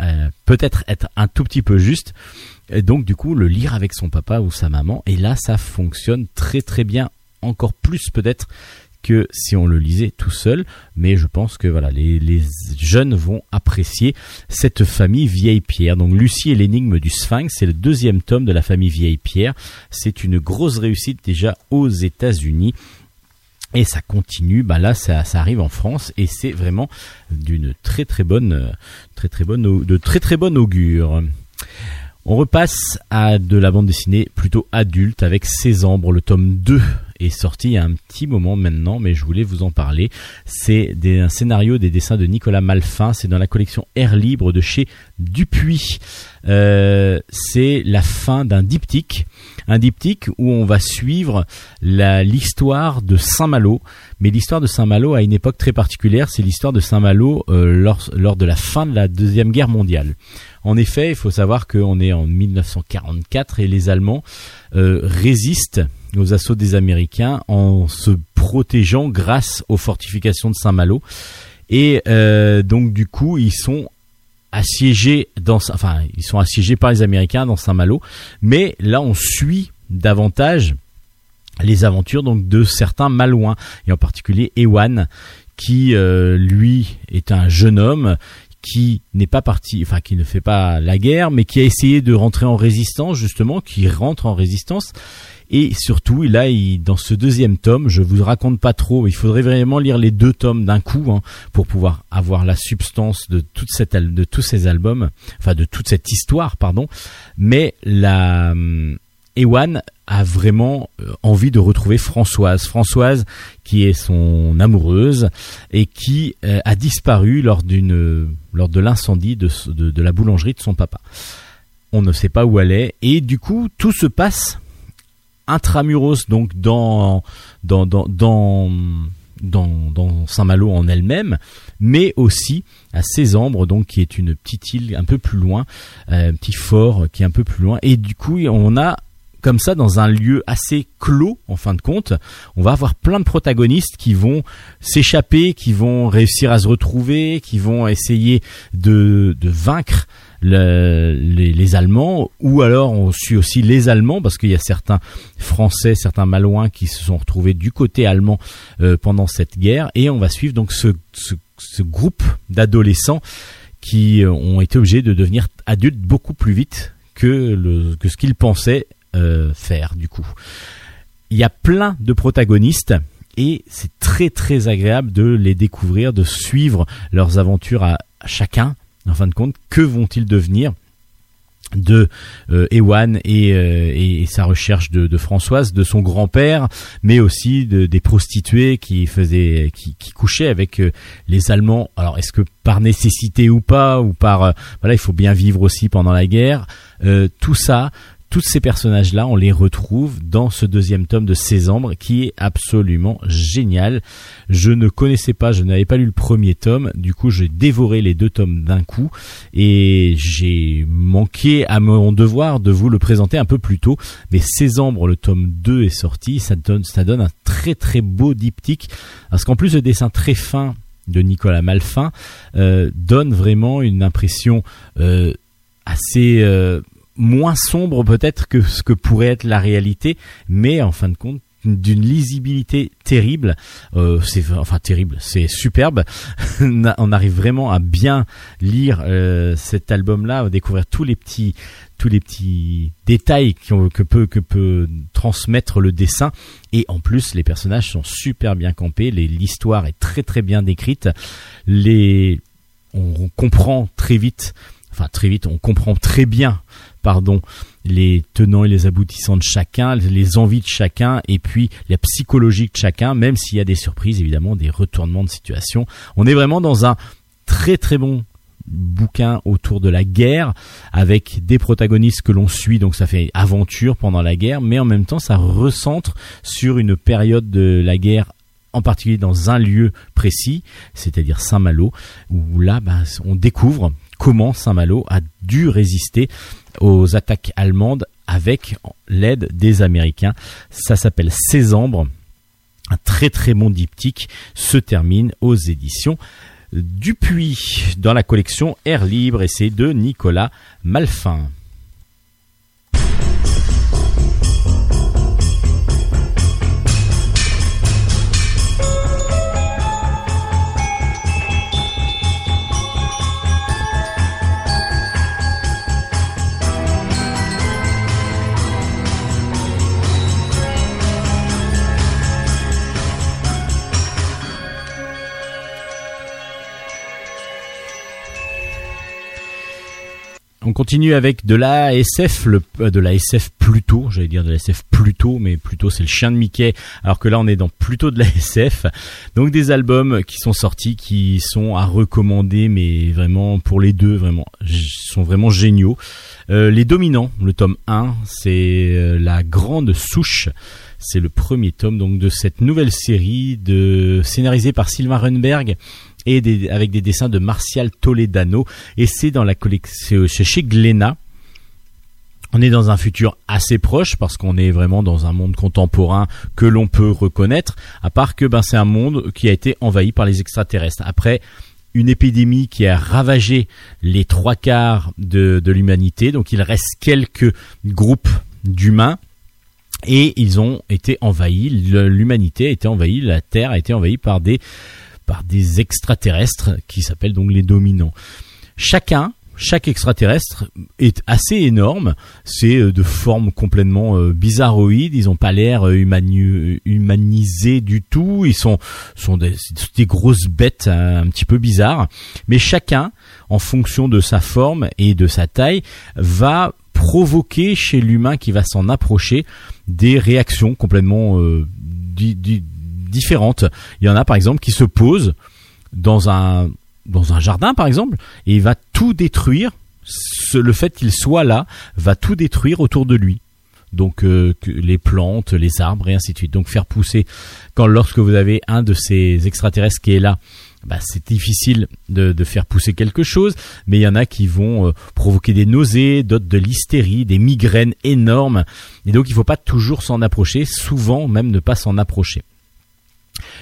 euh, peut-être être un tout petit peu juste. Et donc du coup, le lire avec son papa ou sa maman, et là, ça fonctionne très très bien, encore plus peut-être que si on le lisait tout seul, mais je pense que voilà, les, jeunes vont apprécier cette famille Vieille Pierre. Donc Lucie et l'énigme du Sphinx, c'est le deuxième tome de la famille Vieille Pierre. C'est une grosse réussite déjà aux États-Unis. Et ça continue, bah là ça, arrive en France et c'est vraiment d'une très très bonne, très très bonne, de très très bonne augure. On repasse à de la bande dessinée plutôt adulte avec Césambres. Le tome 2 est sorti il y a un petit moment maintenant, mais je voulais vous en parler. C'est un scénario des dessins de Nicolas Malfin. C'est dans la collection Air Libre de chez Dupuis. Euh, c'est la fin d'un diptyque. Un diptyque où on va suivre l'histoire de Saint-Malo. Mais l'histoire de Saint-Malo a une époque très particulière. C'est l'histoire de Saint-Malo euh, lors, lors de la fin de la Deuxième Guerre mondiale. En effet, il faut savoir qu'on est en 1944 et les Allemands euh, résistent aux assauts des Américains en se protégeant grâce aux fortifications de Saint-Malo. Et euh, donc du coup, ils sont assiégés dans, enfin, ils sont assiégés par les Américains dans Saint-Malo. Mais là, on suit davantage les aventures donc de certains Malouins et en particulier Ewan qui euh, lui est un jeune homme qui n'est pas parti, enfin qui ne fait pas la guerre, mais qui a essayé de rentrer en résistance justement, qui rentre en résistance. Et surtout, là, dans ce deuxième tome, je vous raconte pas trop. Il faudrait vraiment lire les deux tomes d'un coup hein, pour pouvoir avoir la substance de toute cette, de tous ces albums, enfin de toute cette histoire, pardon. Mais la hum, Ewan a vraiment euh, envie de retrouver Françoise. Françoise qui est son amoureuse et qui euh, a disparu lors d'une lors de l'incendie de, de la boulangerie de son papa. On ne sait pas où elle est et du coup tout se passe intramuros donc dans dans dans dans dans, Saint-Malo en elle-même, mais aussi à Césambres, donc qui est une petite île un peu plus loin, euh, un petit fort qui est un peu plus loin. Et du coup, on a comme ça dans un lieu assez clos en fin de compte, on va avoir plein de protagonistes qui vont s'échapper, qui vont réussir à se retrouver, qui vont essayer de, vaincre le- les, Allemands, ou alors on suit aussi les Allemands, parce qu'il y a certains Français, certains Malouins qui se sont retrouvés du côté allemand euh, pendant cette guerre, et on va suivre donc ce, groupe d'adolescents qui euh, ont été obligés de devenir adultes beaucoup plus vite que ce qu'ils pensaient euh, faire du coup. Il y a plein de protagonistes et c'est très très agréable de les découvrir, de suivre leurs aventures à, chacun. En fin de compte, que vont-ils devenir de euh, Ewan et, euh, et, et sa recherche de, Françoise, de son grand-père, mais aussi de, des prostituées qui faisaient, qui, couchaient avec les Allemands. Alors, est-ce que par nécessité ou pas, ou par voilà, il faut bien vivre aussi pendant la guerre. Tout ça, tous ces personnages-là, on les retrouve dans ce deuxième tome de Césambres qui est absolument génial. Je ne connaissais pas, je n'avais pas lu le premier tome, du coup j'ai dévoré les deux tomes d'un coup et j'ai manqué à mon devoir de vous le présenter un peu plus tôt. Mais Césambres, le tome 2 est sorti, ça donne, un très très beau diptyque parce qu'en plus de dessin très fin de Nicolas Malfin euh, donne vraiment une impression euh, assez euh, moins sombre peut-être que ce que pourrait être la réalité, mais en fin de compte d'une lisibilité terrible. Euh, c'est enfin terrible, c'est superbe. On arrive vraiment à bien lire euh, cet album-là, découvrir tous les petits tous les petits détails que peut que peut transmettre le dessin et en plus les personnages sont super bien campés, l'histoire est très très bien décrite, les on comprend très vite, enfin très vite, on comprend très bien, les tenants et les aboutissants de chacun, les envies de chacun, et puis la psychologie de chacun, même s'il y a des surprises, évidemment, des retournements de situation. On est vraiment dans un très très bon bouquin autour de la guerre avec des protagonistes que l'on suit donc ça fait aventure pendant la guerre mais en même temps ça recentre sur une période de la guerre en particulier dans un lieu précis c'est-à-dire Saint-Malo où là bah, on découvre comment Saint-Malo a dû résister aux attaques allemandes avec l'aide des Américains. Ça s'appelle Césambres. un très très bon diptyque se termine aux éditions Dupuis dans la collection Air Libre et c'est de Nicolas Malfin. Continue avec de la SF, le, euh, de la SF Pluto, j'allais dire de la SF Pluto, mais Pluto c'est le chien de Mickey, alors que là on est dans plutôt de la SF. Donc des albums qui sont sortis, qui sont à recommander, mais vraiment pour les deux, vraiment, sont vraiment géniaux. Euh, les Dominants, le tome 1, c'est euh, la grande souche. C'est le premier tome donc de cette nouvelle série de scénarisée par Sylvain Runberg et avec des dessins de Martial Toledano et c'est dans la collection chez Glénat. On est dans un futur assez proche parce qu'on est vraiment dans un monde contemporain que l'on peut reconnaître, à part que ben, c'est un monde qui a été envahi par les extraterrestres. Après une épidémie qui a ravagé les trois quarts de, de l'humanité, donc il reste quelques groupes d'humains et ils ont été envahis, l'humanité a été envahie, la Terre a été envahie par des par des extraterrestres qui s'appellent donc les dominants. Chacun, chaque extraterrestre est assez énorme. C'est euh, de forme complètement euh, bizarroïde. Ils n'ont pas l'air euh, humani- humanisés du tout. Ils sont des, grosses bêtes euh, un petit peu bizarres. Mais chacun, en fonction de sa forme et de sa taille, va provoquer chez l'humain qui va s'en approcher des réactions complètement différentes. Il y en a par exemple qui se posent dans un dans un jardin par exemple et il va tout détruire. Le fait qu'il soit là va tout détruire autour de lui. Donc euh, les plantes, les arbres et ainsi de suite. Donc faire pousser quand lorsque vous avez un de ces extraterrestres qui est là, bah, c'est difficile de, faire pousser quelque chose, mais il y en a qui vont euh, provoquer des nausées, d'autres de l'hystérie, des migraines énormes, et donc il faut pas toujours s'en approcher, souvent même ne pas s'en approcher.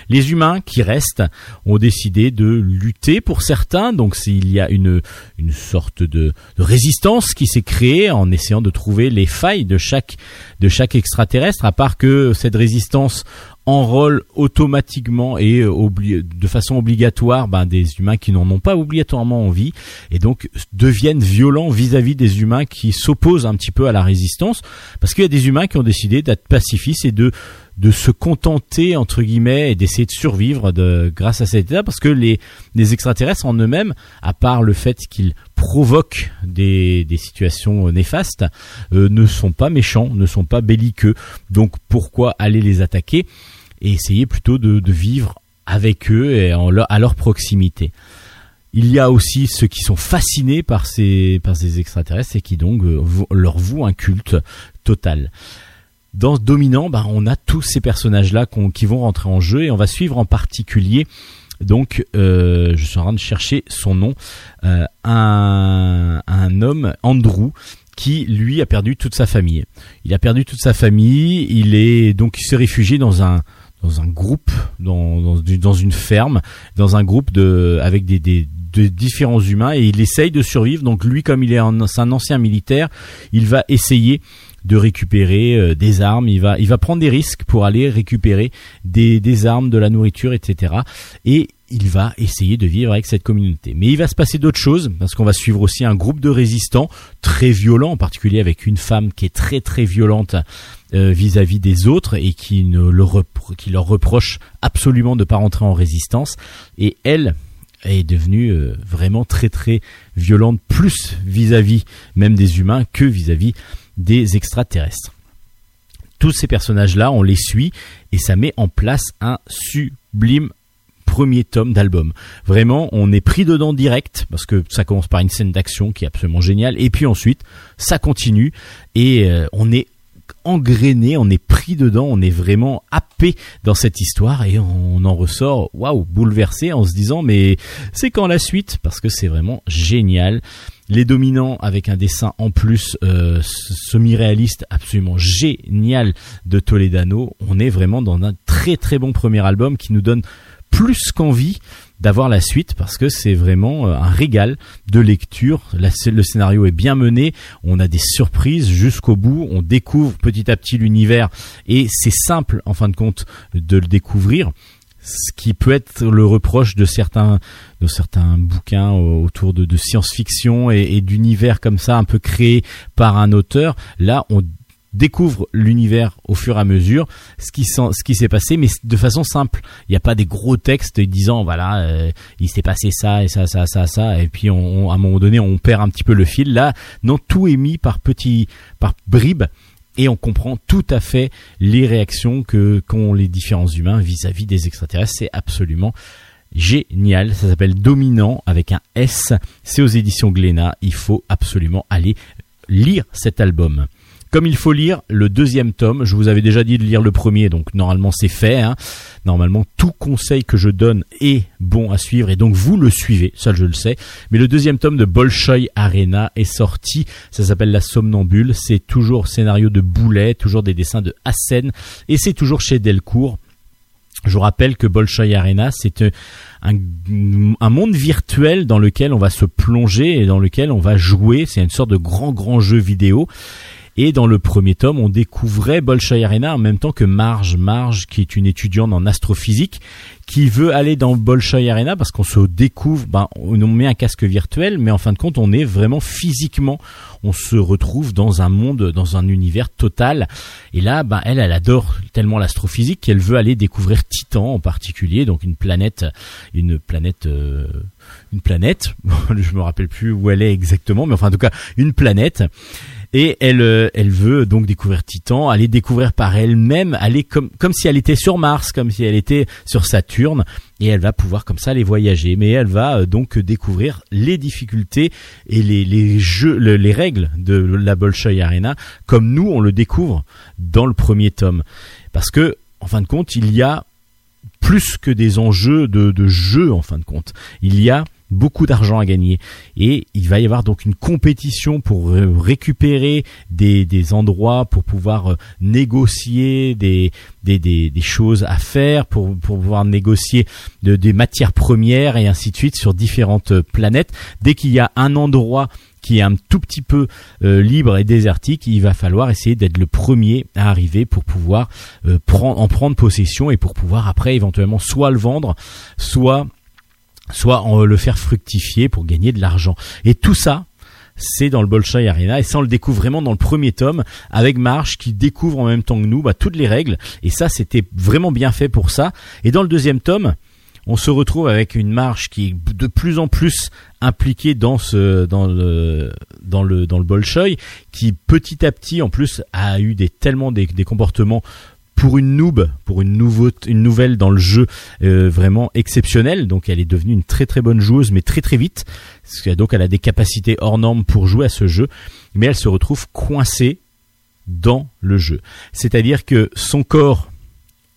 Les humains qui restent ont décidé de lutter pour certains, donc s'il y a une, une sorte de, résistance qui s'est créée en essayant de trouver les failles de chaque, de chaque extraterrestre, à part que cette résistance enrôle automatiquement et euh, de façon obligatoire ben, des humains qui n'en ont pas obligatoirement envie et donc deviennent violents vis-à-vis des humains qui s'opposent un petit peu à la résistance. Parce qu'il y a des humains qui ont décidé d'être pacifistes et de de se contenter entre guillemets et d'essayer de survivre grâce à cet état parce que les, les extraterrestres en eux-mêmes à part le fait qu'ils provoquent des, des situations néfastes euh, ne sont pas méchants ne sont pas belliqueux donc pourquoi aller les attaquer et essayer plutôt de, vivre avec eux et à leur proximité? Il y a aussi ceux qui sont fascinés par ces, par ces extraterrestres et qui donc euh, leur vouent un culte total. Dans Dominant, ben, on a tous ces personnages-là qui vont rentrer en jeu et on va suivre en particulier, donc euh, je suis en train de chercher son nom, euh, un, homme, Andrew, qui lui a perdu toute sa famille. Il a perdu toute sa famille, il est donc il s'est réfugié dans un dans un groupe, dans, dans, une ferme, dans un groupe de avec des, des de différents humains et il essaye de survivre. Donc lui, comme il est un ancien militaire, il va essayer de récupérer euh, des armes. Il va il va prendre des risques pour aller récupérer des, des armes, de la nourriture, etc. Et il va essayer de vivre avec cette communauté. Mais il va se passer d'autres choses parce qu'on va suivre aussi un groupe de résistants très violents, en particulier avec une femme qui est très très violente euh, vis-à-vis des autres et qui ne le qui leur reproche absolument de pas rentrer en résistance. Et elle est devenue euh, vraiment très très violente, plus vis-à-vis même des humains que vis-à-vis des extraterrestres. Tous ces personnages-là, on les suit et ça met en place un sublime premier tome d'album. Vraiment, on est pris dedans direct parce que ça commence par une scène d'action qui est absolument géniale et puis ensuite ça continue et euh, on est engrainé, on est pris dedans, on est vraiment happé dans cette histoire et on en ressort, waouh, bouleversé en se disant mais c'est quand la suite? Parce que c'est vraiment génial. Les dominants avec un dessin en plus euh, semi-réaliste absolument génial de Toledano. On est vraiment dans un très très bon premier album qui nous donne plus qu'envie d'avoir la suite parce que c'est vraiment euh, un régal de lecture. Le scénario est bien mené, on a des surprises jusqu'au bout, on découvre petit à petit l'univers et c'est simple en fin de compte de le découvrir. Ce qui peut être le reproche de certains de certains bouquins autour de, de science-fiction et, et d'univers comme ça un peu créés par un auteur. Là, on découvre l'univers au fur et à mesure, ce qui s'est passé, mais de façon simple. Il n'y a pas des gros textes disant voilà euh, il s'est passé ça et ça ça ça ça et puis on, on- à un moment donné on perd un petit peu le fil. Là non tout est mis par petits par bribes et on comprend tout à fait les réactions que qu'ont les différents humains vis-à-vis des extraterrestres. C'est absolument génial. Ça s'appelle Dominant avec un S. C'est aux éditions Glénat. Il faut absolument aller lire cet album. Comme il faut lire le deuxième tome, je vous avais déjà dit de lire le premier, donc normalement c'est fait. hein. Normalement tout conseil que je donne est bon à suivre et donc vous le suivez, ça je le sais. Mais le deuxième tome de Bolshoi Arena est sorti, ça s'appelle La Somnambule, c'est toujours scénario de Boulet, toujours des dessins de Hassen et c'est toujours chez Delcourt. Je vous rappelle que Bolshoi Arena, c'est euh, un, un monde virtuel dans lequel on va se plonger et dans lequel on va jouer. C'est une sorte de grand, grand jeu vidéo. Et dans le premier tome, on découvrait Bolshoi Arena en même temps que Marge. Marge, qui est une étudiante en astrophysique, qui veut aller dans Bolshoi Arena parce qu'on se découvre, ben, on met un casque virtuel, mais en fin de compte, on est vraiment physiquement, on se retrouve dans un monde, dans un univers total. Et là, ben, elle, elle adore tellement l'astrophysique qu'elle veut aller découvrir Titan en particulier, donc une planète, une planète, euh, une planète. Je me rappelle plus où elle est exactement, mais enfin, en tout cas, une planète. Et elle, euh, elle veut donc découvrir Titan, aller découvrir par elle-même, aller comme comme si elle était sur Mars, comme si elle était sur Saturne, et elle va pouvoir comme ça aller voyager. Mais elle va euh, donc découvrir les difficultés et les, les jeux, le- les règles de la Bolshoi Arena, comme nous on le découvre dans le premier tome, parce que en fin de compte il y a plus que des enjeux de, de jeu en fin de compte. Il y a beaucoup d'argent à gagner. Et il va y avoir donc une compétition pour euh, récupérer des, des endroits pour pouvoir euh, négocier des, des, des, choses à faire pour, pour pouvoir négocier de, des matières premières et ainsi de suite sur différentes euh, planètes. Dès qu'il y a un endroit qui est un tout petit peu euh, libre et désertique, il va falloir essayer d'être le premier à arriver pour pouvoir euh, prendre, en prendre possession et pour pouvoir après éventuellement soit le vendre, soit soit en le faire fructifier pour gagner de l'argent. Et tout ça, c'est dans le Bolshoi Arena et ça on le découvre vraiment dans le premier tome avec Marge qui découvre en même temps que nous bah, toutes les règles et ça c'était vraiment bien fait pour ça et dans le deuxième tome on se retrouve avec une Marge qui est de plus en plus impliquée dans le dans Bolshoi qui petit à petit en plus a eu des tellement des comportements pour une noob, pour une, nouvelle dans le jeu euh, vraiment exceptionnelle. Donc elle est devenue une très très bonne joueuse, mais très très vite. Donc elle a des capacités hors normes pour jouer à ce jeu, mais elle se retrouve coincée dans le jeu. C'est-à-dire que son corps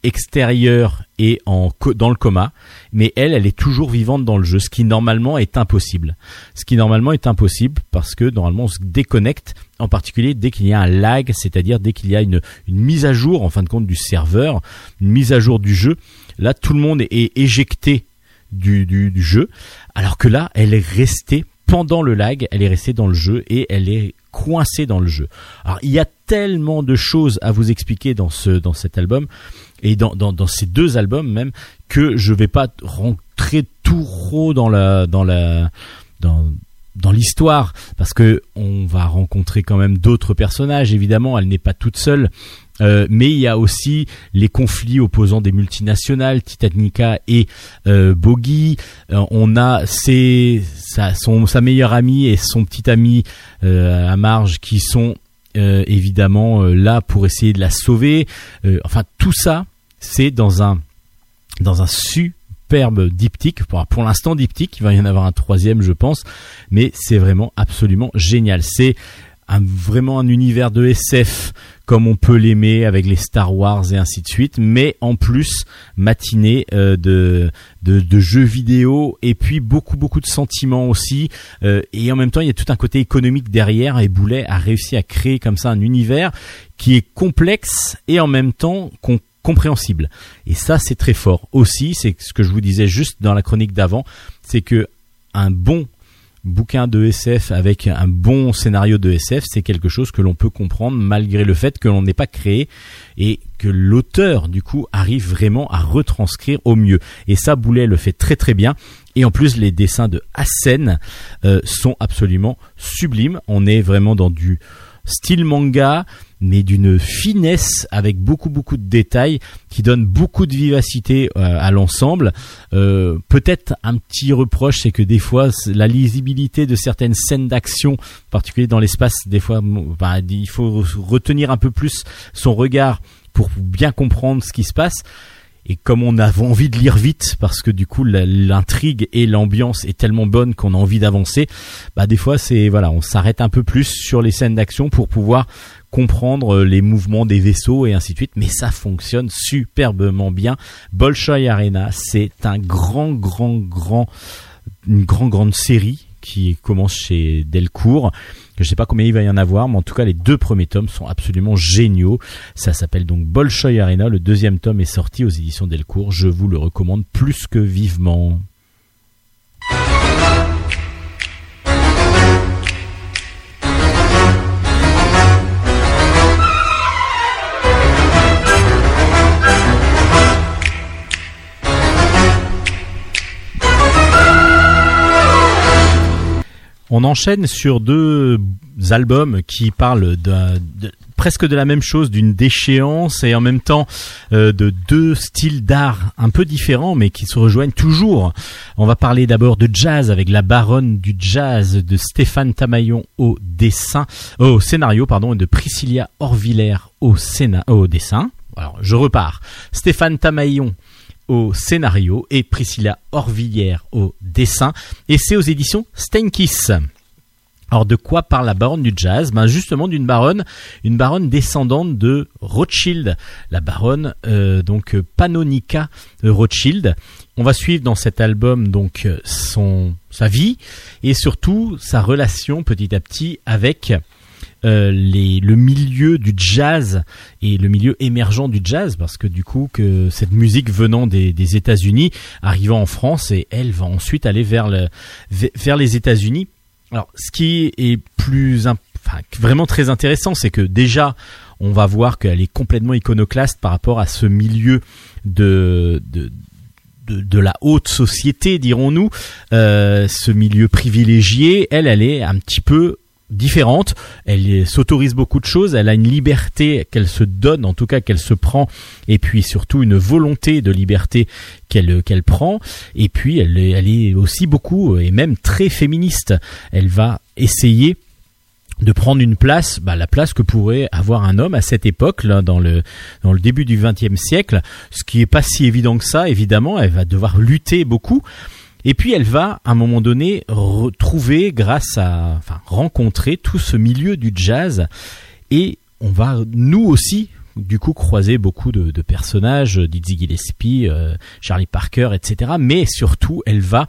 extérieur est en dans le coma, mais elle, elle est toujours vivante dans le jeu, ce qui normalement est impossible. Ce qui normalement est impossible parce que normalement on se déconnecte, en particulier dès qu'il y a un lag, c'est-à-dire dès qu'il y a une, mise à jour en fin de compte du serveur, une mise à jour du jeu. Là, tout le monde est éjecté du, du, du jeu, alors que là, elle est restée pendant le lag, elle est restée dans le jeu et elle est coincée dans le jeu. Alors il y a tellement de choses à vous expliquer dans ce dans cet album et dans, ces deux albums même que je vais pas rentrer trop dans la dans la dans dans l'histoire parce que on va rencontrer quand même d'autres personnages évidemment elle n'est pas toute seule euh, mais il y a aussi les conflits opposant des multinationales, Titanica et euh, Bogie. Euh, on a ses, sa, son, sa meilleure amie et son petit ami euh, à marge qui sont évidemment là pour essayer de la sauver. Enfin, tout ça, c'est dans un superbe diptyque. Pour, l'instant, diptyque. Il va y en avoir un troisième, je pense. Mais c'est vraiment absolument génial. C'est vraiment un univers de SF comme on peut l'aimer avec les Star Wars et ainsi de suite, mais en plus matinée euh, de, jeux vidéo et puis beaucoup beaucoup de sentiments aussi euh, et en même temps il y a tout un côté économique derrière et Boulet a réussi à créer comme ça un univers qui est complexe et en même temps com- compréhensible et ça c'est très fort aussi c'est ce que je vous disais juste dans la chronique d'avant c'est que un bon bouquin de SF avec un bon scénario de SF, c'est quelque chose que l'on peut comprendre malgré le fait que l'on n'ait pas créé et que l'auteur du coup arrive vraiment à retranscrire au mieux. Et ça, Boulet le fait très très bien. Et en plus, les dessins de Hassen euh, sont absolument sublimes. On est vraiment dans du style manga, mais d'une finesse avec beaucoup beaucoup de détails qui donne beaucoup de vivacité euh, à l'ensemble. Euh, Peut-être un petit reproche, c'est que des fois la lisibilité de certaines scènes d'action, en particulier dans l'espace, des fois, bah, il faut retenir un peu plus son regard pour bien comprendre ce qui se passe. Et comme on a envie de lire vite, parce que du coup l'intrigue et l'ambiance est tellement bonne qu'on a envie d'avancer, bah des fois c'est voilà, on s'arrête un peu plus sur les scènes d'action pour pouvoir comprendre euh, les mouvements des vaisseaux et ainsi de suite. Mais ça fonctionne superbement bien. Bolshoi Arena, c'est un grand, grand, grand, une grande, grande série qui commence chez Delcourt. Je sais pas combien il va y en avoir, mais en tout cas les deux premiers tomes sont absolument géniaux. Ça s'appelle donc Bolshoi Arena. Le deuxième tome est sorti aux éditions Delcourt. Je vous le recommande plus que vivement. On enchaîne sur deux albums qui parlent presque de la même chose, d'une déchéance et en même temps euh, de deux styles d'art un peu différents mais qui se rejoignent toujours. On va parler d'abord de jazz avec la baronne du jazz de Stéphane Tamaillon au dessin, au scénario pardon, et de Priscilla Orvillers au, au dessin. Alors je repars. Stéphane Tamaillon au scénario et Priscilla Orvillière au dessin. Et c'est aux éditions Steinkiss. Alors de quoi parle la baronne du jazz? Ben justement d'une baronne, une baronne descendante de Rothschild, la baronne euh, donc Panonica Rothschild. On va suivre dans cet album donc sa vie et surtout sa relation petit à petit avec euh, le milieu du jazz et le milieu émergent du jazz parce que du coup que cette musique venant des, États-Unis arrivant en France et elle va ensuite aller vers le ve- vers les États-Unis. Alors ce qui est plus vraiment très intéressant c'est que déjà on va voir qu'elle est complètement iconoclaste par rapport à ce milieu de, de de, de la haute société, dirons-nous, euh, ce milieu privilégié, elle, elle est un petit peu différente. Elle s'autorise beaucoup de choses. Elle a une liberté qu'elle se donne, en tout cas qu'elle se prend, et puis surtout une volonté de liberté qu'elle qu'elle prend. Et puis elle est, elle est aussi beaucoup et même très féministe. Elle va essayer de prendre une place, bah, la place que pourrait avoir un homme à cette époque, là, dans le dans le début du XXe siècle, ce qui est pas si évident que ça. Évidemment, elle va devoir lutter beaucoup. Et puis elle va, à un moment donné, retrouver, grâce à, enfin, rencontrer tout ce milieu du jazz. Et on va, nous aussi, du coup, croiser beaucoup de, personnages, Dizzy Gillespie, euh, Charlie Parker, etc. Mais surtout, elle va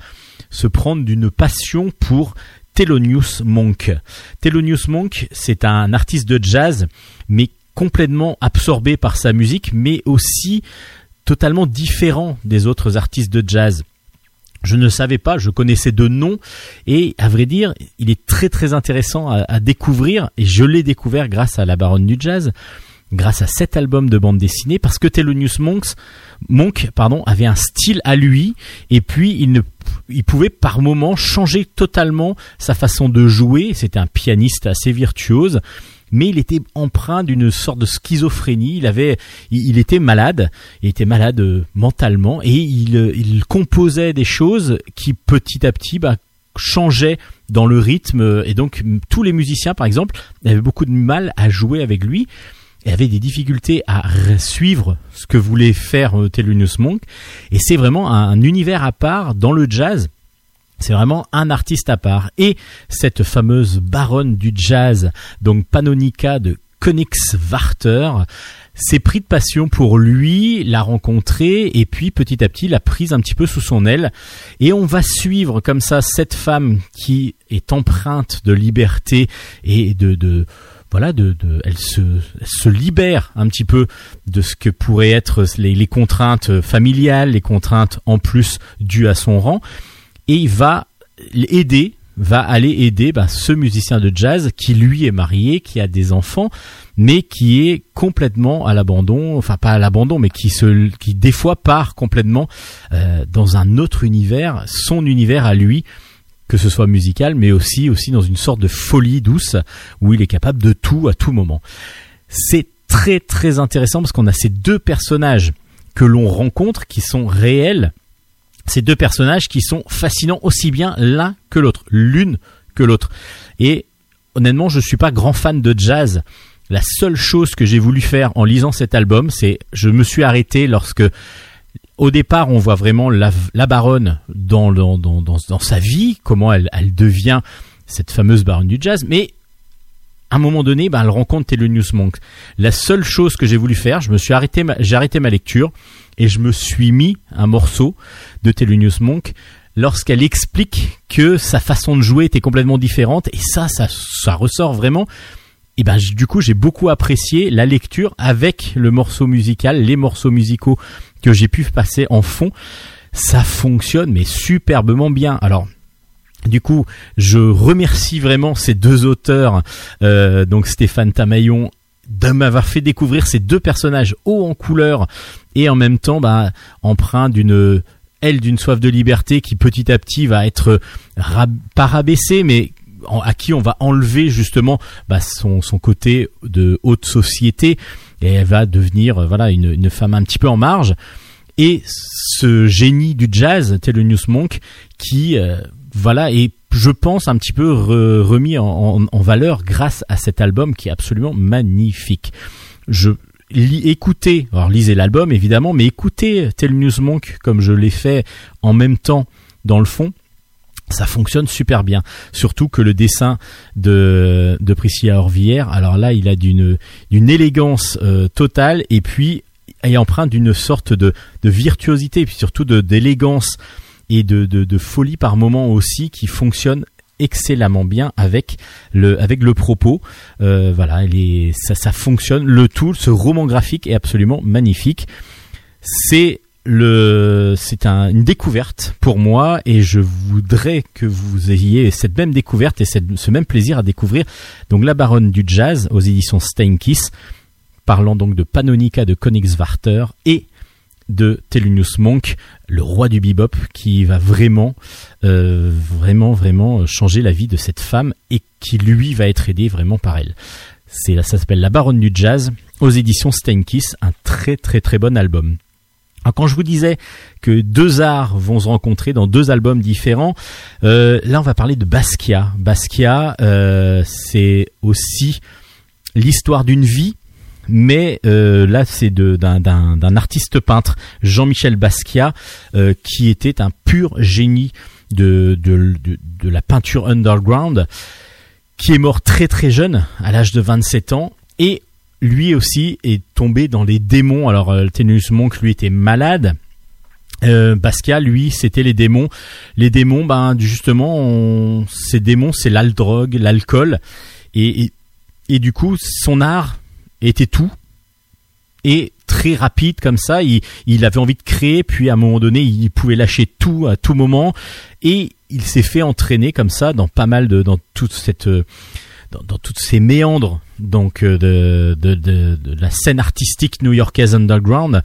se prendre d'une passion pour Thelonious Monk. Thelonious Monk, c'est un artiste de jazz, mais complètement absorbé par sa musique, mais aussi totalement différent des autres artistes de jazz. Je ne savais pas, je connaissais de nom. Et à vrai dire, il est très très intéressant à, découvrir. Et je l'ai découvert grâce à la baronne du jazz, grâce à cet album de bande dessinée parce que Thelonious Monk, Monk pardon, avait un style à lui. Et puis il ne il pouvait par moments changer totalement sa façon de jouer, c'était un pianiste assez virtuose mais il était empreint d'une sorte de schizophrénie. Il avait, il, était malade, il était malade euh, mentalement, et il, euh, il composait des choses qui petit à petit bah, changeaient dans le rythme. Et donc tous les musiciens, par exemple, avaient beaucoup de mal à jouer avec lui et avaient des difficultés à suivre ce que voulait faire euh, Thelonious Monk. Et c'est vraiment un univers à part dans le jazz C'est vraiment un artiste à part. Et cette fameuse baronne du jazz, donc Panonica de Königswarter, s'est pris de passion pour lui, l'a rencontré et puis petit à petit l'a prise un petit peu sous son aile. Et on va suivre comme ça cette femme qui est empreinte de liberté et de, voilà, elle se, libère un petit peu de ce que pourraient être les contraintes familiales, les contraintes en plus dues à son rang, et il va aider, va aller aider bah, ce musicien de jazz qui lui est marié, qui a des enfants, mais qui est complètement à l'abandon, enfin pas à l'abandon, mais qui se, qui des fois part complètement euh, dans un autre univers, son univers à lui, que ce soit musical, mais aussi aussi dans une sorte de folie douce où il est capable de tout à tout moment. C'est très très intéressant parce qu'on a ces deux personnages que l'on rencontre qui sont réels, ces deux personnages qui sont fascinants aussi bien l'un que l'autre, l'une que l'autre. Et honnêtement, je suis pas grand fan de jazz. La seule chose que j'ai voulu faire en lisant cet album, c'est je me suis arrêté lorsque au départ, on voit vraiment la, baronne dans, dans, dans, dans, sa vie, comment elle, elle devient cette fameuse baronne du jazz, mais à un moment donné, ben, elle rencontre Thelonious Monk. La seule chose que j'ai voulu faire, je me suis arrêté, j'ai arrêté ma lecture et je me suis mis un morceau de Thelonious Monk lorsqu'elle explique que sa façon de jouer était complètement différente et ça, ça, ressort vraiment. Et ben du coup, j'ai beaucoup apprécié la lecture avec le morceau musical, les morceaux musicaux que j'ai pu passer en fond. Ça fonctionne mais superbement bien. Alors du coup, je remercie vraiment ces deux auteurs, euh, donc Stéphane Tamaillon, de m'avoir fait découvrir ces deux personnages hauts en couleur et en même temps bah, empreint d'une elle d'une soif de liberté qui petit à petit va être rab- rabaissée mais à qui on va enlever justement bah, son, son côté de haute société. Et elle va devenir voilà une, une femme un petit peu en marge. Et ce génie du jazz Thelonious Monk qui euh, voilà est je pense un petit peu re- remis en, valeur grâce à cet album qui est absolument magnifique. Je lis, écoutez, alors lisez l'album évidemment, mais écoutez Thelonious Monk comme je l'ai fait en même temps dans le fond. Ça fonctionne super bien. Surtout que le dessin de, de Priscilla Orvière, alors là, il a d'une, d'une élégance euh, totale et puis est empreint d'une sorte de, de virtuosité et puis surtout de, d'élégance et de, de, folie par moment aussi qui fonctionne excellemment bien avec le avec le propos. Euh, voilà ça ça fonctionne. Le tout ce roman graphique est absolument magnifique. C'est le c'est un- une découverte pour moi et je voudrais que vous ayez cette même découverte et cette- ce même plaisir à découvrir. Donc la baronne du jazz aux éditions Steinkiss parlant donc de Panonica de Königswarter et de Thelonious Monk, le roi du bebop, qui va vraiment, euh, vraiment, vraiment changer la vie de cette femme et qui lui va être aidé vraiment par elle. C'est ça s'appelle La Baronne du Jazz aux éditions Steinkiss, un très très très bon album. Alors, quand je vous disais que deux arts vont se rencontrer dans deux albums différents, euh, là on va parler de Basquiat. Basquiat, euh, c'est aussi l'histoire d'une vie, mais euh, là c'est d'un- artiste peintre, Jean-Michel Basquiat, euh, qui était un pur génie de, la peinture underground, qui est mort très très jeune, à l'âge de 27 ans, et lui aussi est tombé dans les démons. Alors euh, Monk lui était malade. Euh, Basquiat, lui, c'était les démons. Les démons, ben justement, ces démons, c'est l'aldrogue, l'alcool, et, et et du coup, son art était tout et très rapide comme ça. Il, avait envie de créer, puis à un moment donné, il pouvait lâcher tout à tout moment, et il s'est fait entraîner comme ça dans pas mal de dans toute cette euh, dans, toutes ces méandres donc euh, de, de, de, la scène artistique new-yorkaise underground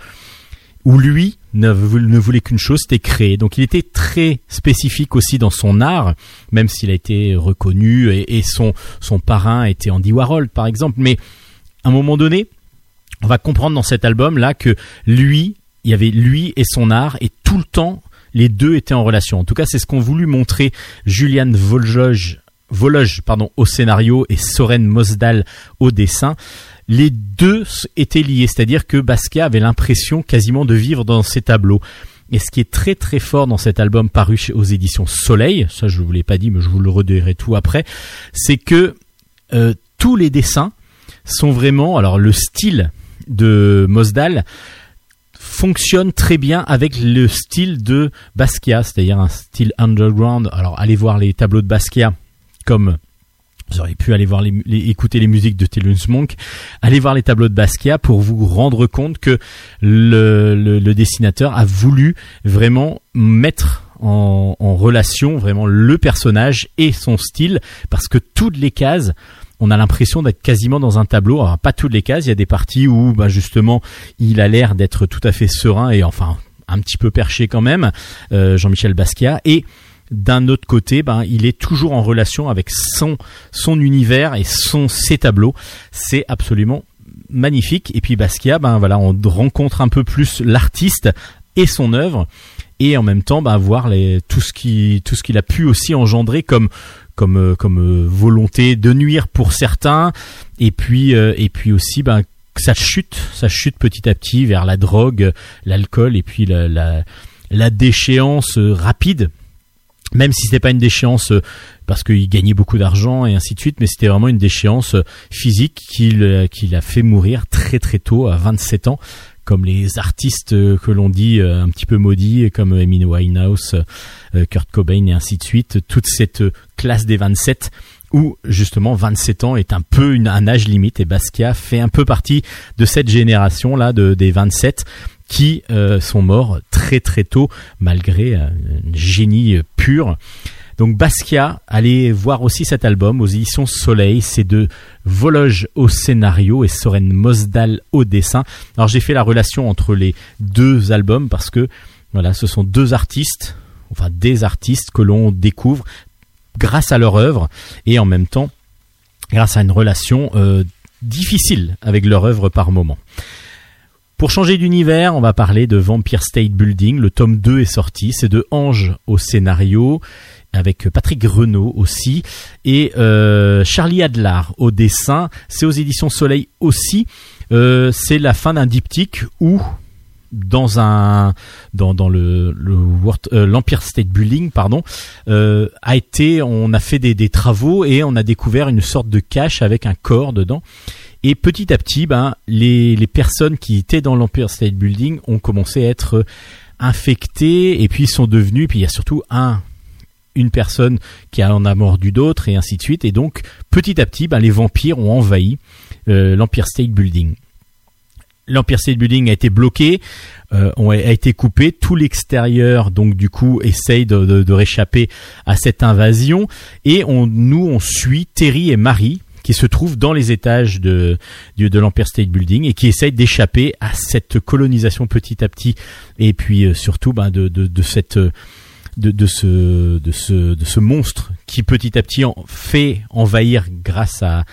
où lui ne voulait qu'une chose, c'était créer. Donc il était très spécifique aussi dans son art, même s'il a été reconnu et, et son, son parrain était Andy Warhol par exemple. Mais à un moment donné, on va comprendre dans cet album là que lui, il y avait lui et son art et tout le temps les deux étaient en relation. En tout cas, c'est ce qu'ont voulu montrer Julian Voljoge, Vologe pardon, au scénario et Soren Mosdal au dessin. Les deux étaient liés, c'est-à-dire que Basquiat avait l'impression quasiment de vivre dans ses tableaux. Et ce qui est très très fort dans cet album paru aux éditions Soleil, ça je vous l'ai pas dit, mais je vous le redirai tout après, c'est que euh, tous les dessins sont vraiment, alors le style de Mosdal fonctionne très bien avec le style de Basquiat, c'est-à-dire un style underground. Alors allez voir les tableaux de Basquiat comme vous auriez pu aller voir les, écouter les musiques de Thelonious Monk, allez voir les tableaux de Basquiat pour vous rendre compte que le, dessinateur a voulu vraiment mettre en relation vraiment le personnage et son style parce que toutes les cases on a l'impression d'être quasiment dans un tableau. Alors pas toutes les cases, il y a des parties où bah, justement il a l'air d'être tout à fait serein et enfin un petit peu perché quand même, euh, Jean-Michel Basquiat. Et d'un autre côté, ben, il est toujours en relation avec son, son univers et son, ses tableaux. C'est absolument magnifique. Et puis Basquiat, ben voilà, on rencontre un peu plus l'artiste et son œuvre, et en même temps, ben, voir tout ce qui, tout ce qu'il a pu aussi engendrer comme, comme, euh, comme euh, volonté de nuire pour certains, et puis, euh, et puis aussi, ben, ça chute, ça chute petit à petit vers la drogue, l'alcool, et puis la, la, déchéance rapide. Même si c'était pas une déchéance parce qu'il gagnait beaucoup d'argent et ainsi de suite, mais c'était vraiment une déchéance physique qui l'a fait mourir très très tôt, à 27 ans, comme les artistes euh, que l'on dit euh, un petit peu maudits, comme Amy Winehouse, euh, Kurt Cobain et ainsi de suite, toute cette classe des 27 où justement 27 ans est un peu un âge limite et Basquiat fait un peu partie de cette génération là de, des 27 qui sont morts très très tôt malgré un génie pur. Donc Basquiat, allez voir aussi cet album aux éditions Soleil, c'est de Vologe au scénario et Soren Mosdal au dessin. Alors j'ai fait la relation entre les deux albums parce que voilà, ce sont deux artistes, enfin des artistes que l'on découvre grâce à leur œuvre et en même temps grâce à une relation euh, difficile avec leur œuvre par moment. Pour changer d'univers, on va parler de Vampire State Building. Le tome 2 est sorti. C'est de Ange au scénario, avec Patrick Renaud aussi, et euh, Charlie Adlar au dessin. C'est aux éditions Soleil aussi. Euh, c'est la fin d'un diptyque où dans un dans, dans le, euh, l'Empire State Building pardon a été on a fait des, travaux et on a découvert une sorte de cache avec un corps dedans et petit à petit, ben, les, les personnes qui étaient dans l'Empire State Building ont commencé à être infectées et puis sont devenues, puis il y a surtout un une personne qui en a mordu d'autres et ainsi de suite. Et donc, petit à petit, ben, les vampires ont envahi euh, l'Empire State Building. L'Empire State Building a été bloqué, euh, a, été coupé. Tout l'extérieur, donc du coup, essaye de, réchapper à cette invasion. Et on, nous, on suit Terry et Marie, qui se trouvent dans les étages de, de, l'Empire State Building et qui essayent d'échapper à cette colonisation petit à petit. Et puis euh, surtout, ben, de, cette de, ce de ce de ce monstre qui petit à petit en fait envahir grâce à,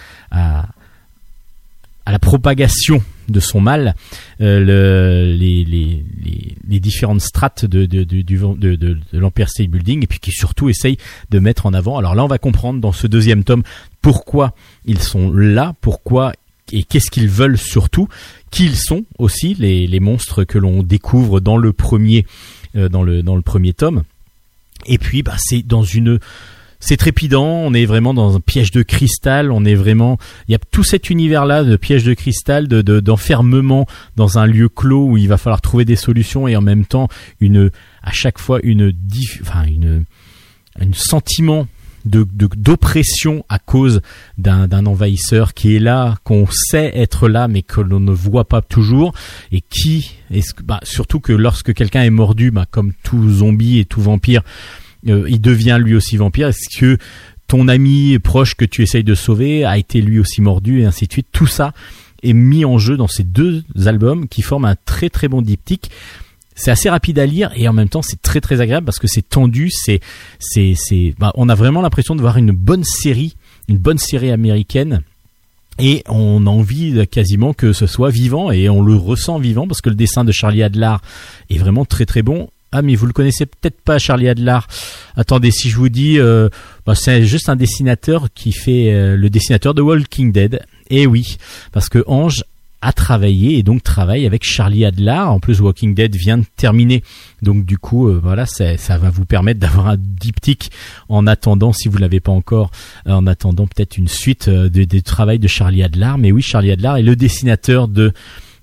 à la propagation de son mal euh, le, les, les, les, différentes strates de, de, de l'Empire State Building et puis qui surtout essaye de mettre en avant. Alors là, on va comprendre dans ce deuxième tome pourquoi ils sont là, pourquoi et qu'est-ce qu'ils veulent surtout, qui ils sont aussi les, les monstres que l'on découvre dans le premier euh, dans le dans le premier tome. Et puis bah c'est dans une c'est trépidant, on est vraiment dans un piège de cristal, on est vraiment il y a tout cet univers là de piège de cristal de de- d'enfermement dans un lieu clos où il va falloir trouver des solutions et en même temps une à chaque fois une diff- enfin une un sentiment de de- d'oppression à cause d'un envahisseur qui est là, qu'on sait être là, mais que l'on ne voit pas toujours, et qui, est-ce que, bah, surtout que lorsque quelqu'un est mordu, bah, comme tout zombie et tout vampire, euh, il devient lui aussi vampire. Est-ce que ton ami proche que tu essayes de sauver a été lui aussi mordu et ainsi de suite Tout ça est mis en jeu dans ces deux albums qui forment un très très bon diptyque. C'est assez rapide à lire et en même temps c'est très très agréable parce que c'est tendu, c'est c'est c'est bah, on a vraiment l'impression de voir une bonne série, une bonne série américaine et on a envie quasiment que ce soit vivant et on le ressent vivant parce que le dessin de Charlie Adlar est vraiment très très bon. Ah mais vous le connaissez peut-être pas Charlie Adlar. Attendez si je vous dis euh, bah, c'est juste un dessinateur qui fait euh, le dessinateur de Walking Dead. Et oui, parce que Ange a travaillé et donc travaille avec Charlie Adler. En plus, Walking Dead vient de terminer, donc du coup, euh, voilà, ça, va vous permettre d'avoir un diptyque en attendant, si vous l'avez pas encore, euh, en attendant peut-être une suite euh, de- des travails de Charlie Adler. Mais oui, Charlie Adler est le dessinateur de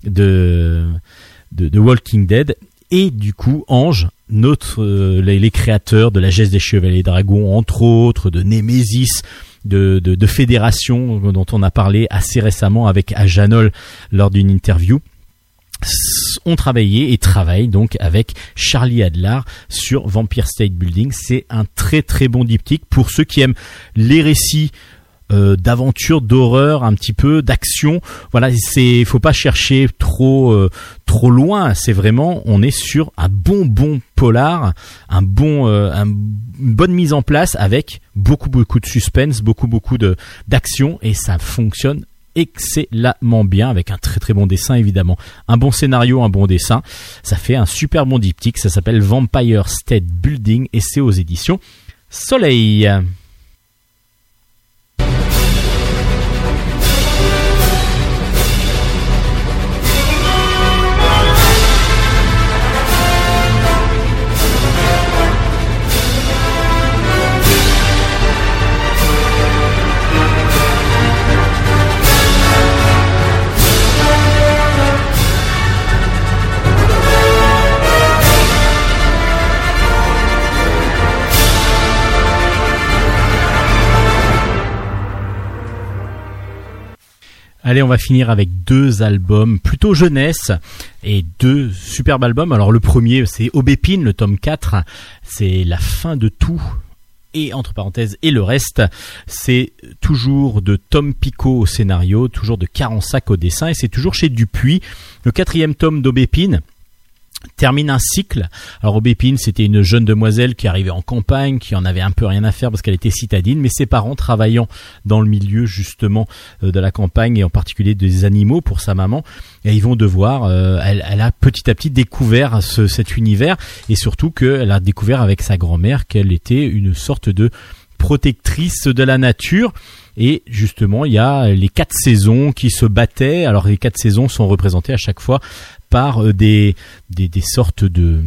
de Walking Dead et du coup Ange notre les, les créateurs de la geste des chevaliers dragons entre autres de Nemesis de, de, de Fédération dont on a parlé assez récemment avec Ajanol lors d'une interview ont travaillé et travaillent donc avec Charlie Adler sur Vampire State Building. C'est un très très bon diptyque pour ceux qui aiment les récits euh, d'aventure, d'horreur, un petit peu d'action. Voilà, c'est faut pas chercher trop euh, trop loin. C'est vraiment on est sur un bon bon polar, un bon euh, un- une bonne mise en place avec beaucoup beaucoup de suspense, beaucoup beaucoup de d'action. Et ça fonctionne excellemment bien avec un très très bon dessin évidemment. Un bon scénario un bon dessin. Ça fait un super bon diptyque. Ça s'appelle Vampire State Building et c'est aux éditions Soleil Allez, on va finir avec deux albums plutôt jeunesse et deux superbes albums. Alors le premier, c'est Aubépine, le tome 4. C'est la fin de tout. Et entre parenthèses, et le reste, c'est toujours de Tom Picot au scénario, toujours de Carensac au dessin, et c'est toujours chez Dupuis. Le quatrième tome d'Aubépine termine un cycle. Alors Aubépine, c'était une jeune demoiselle qui arrivait en campagne, qui en avait un peu rien à faire parce qu'elle était citadine, mais ses parents travaillant dans le milieu justement euh, de la campagne et en particulier des animaux pour sa maman, et ils vont devoir, euh, elle, a petit à petit découvert ce- cet univers et surtout qu'elle a découvert avec sa grand-mère qu'elle était une sorte de protectrice de la nature. Et justement, il y a les quatre saisons qui se battaient. Alors les quatre saisons sont représentées à chaque fois par euh, des, sortes de,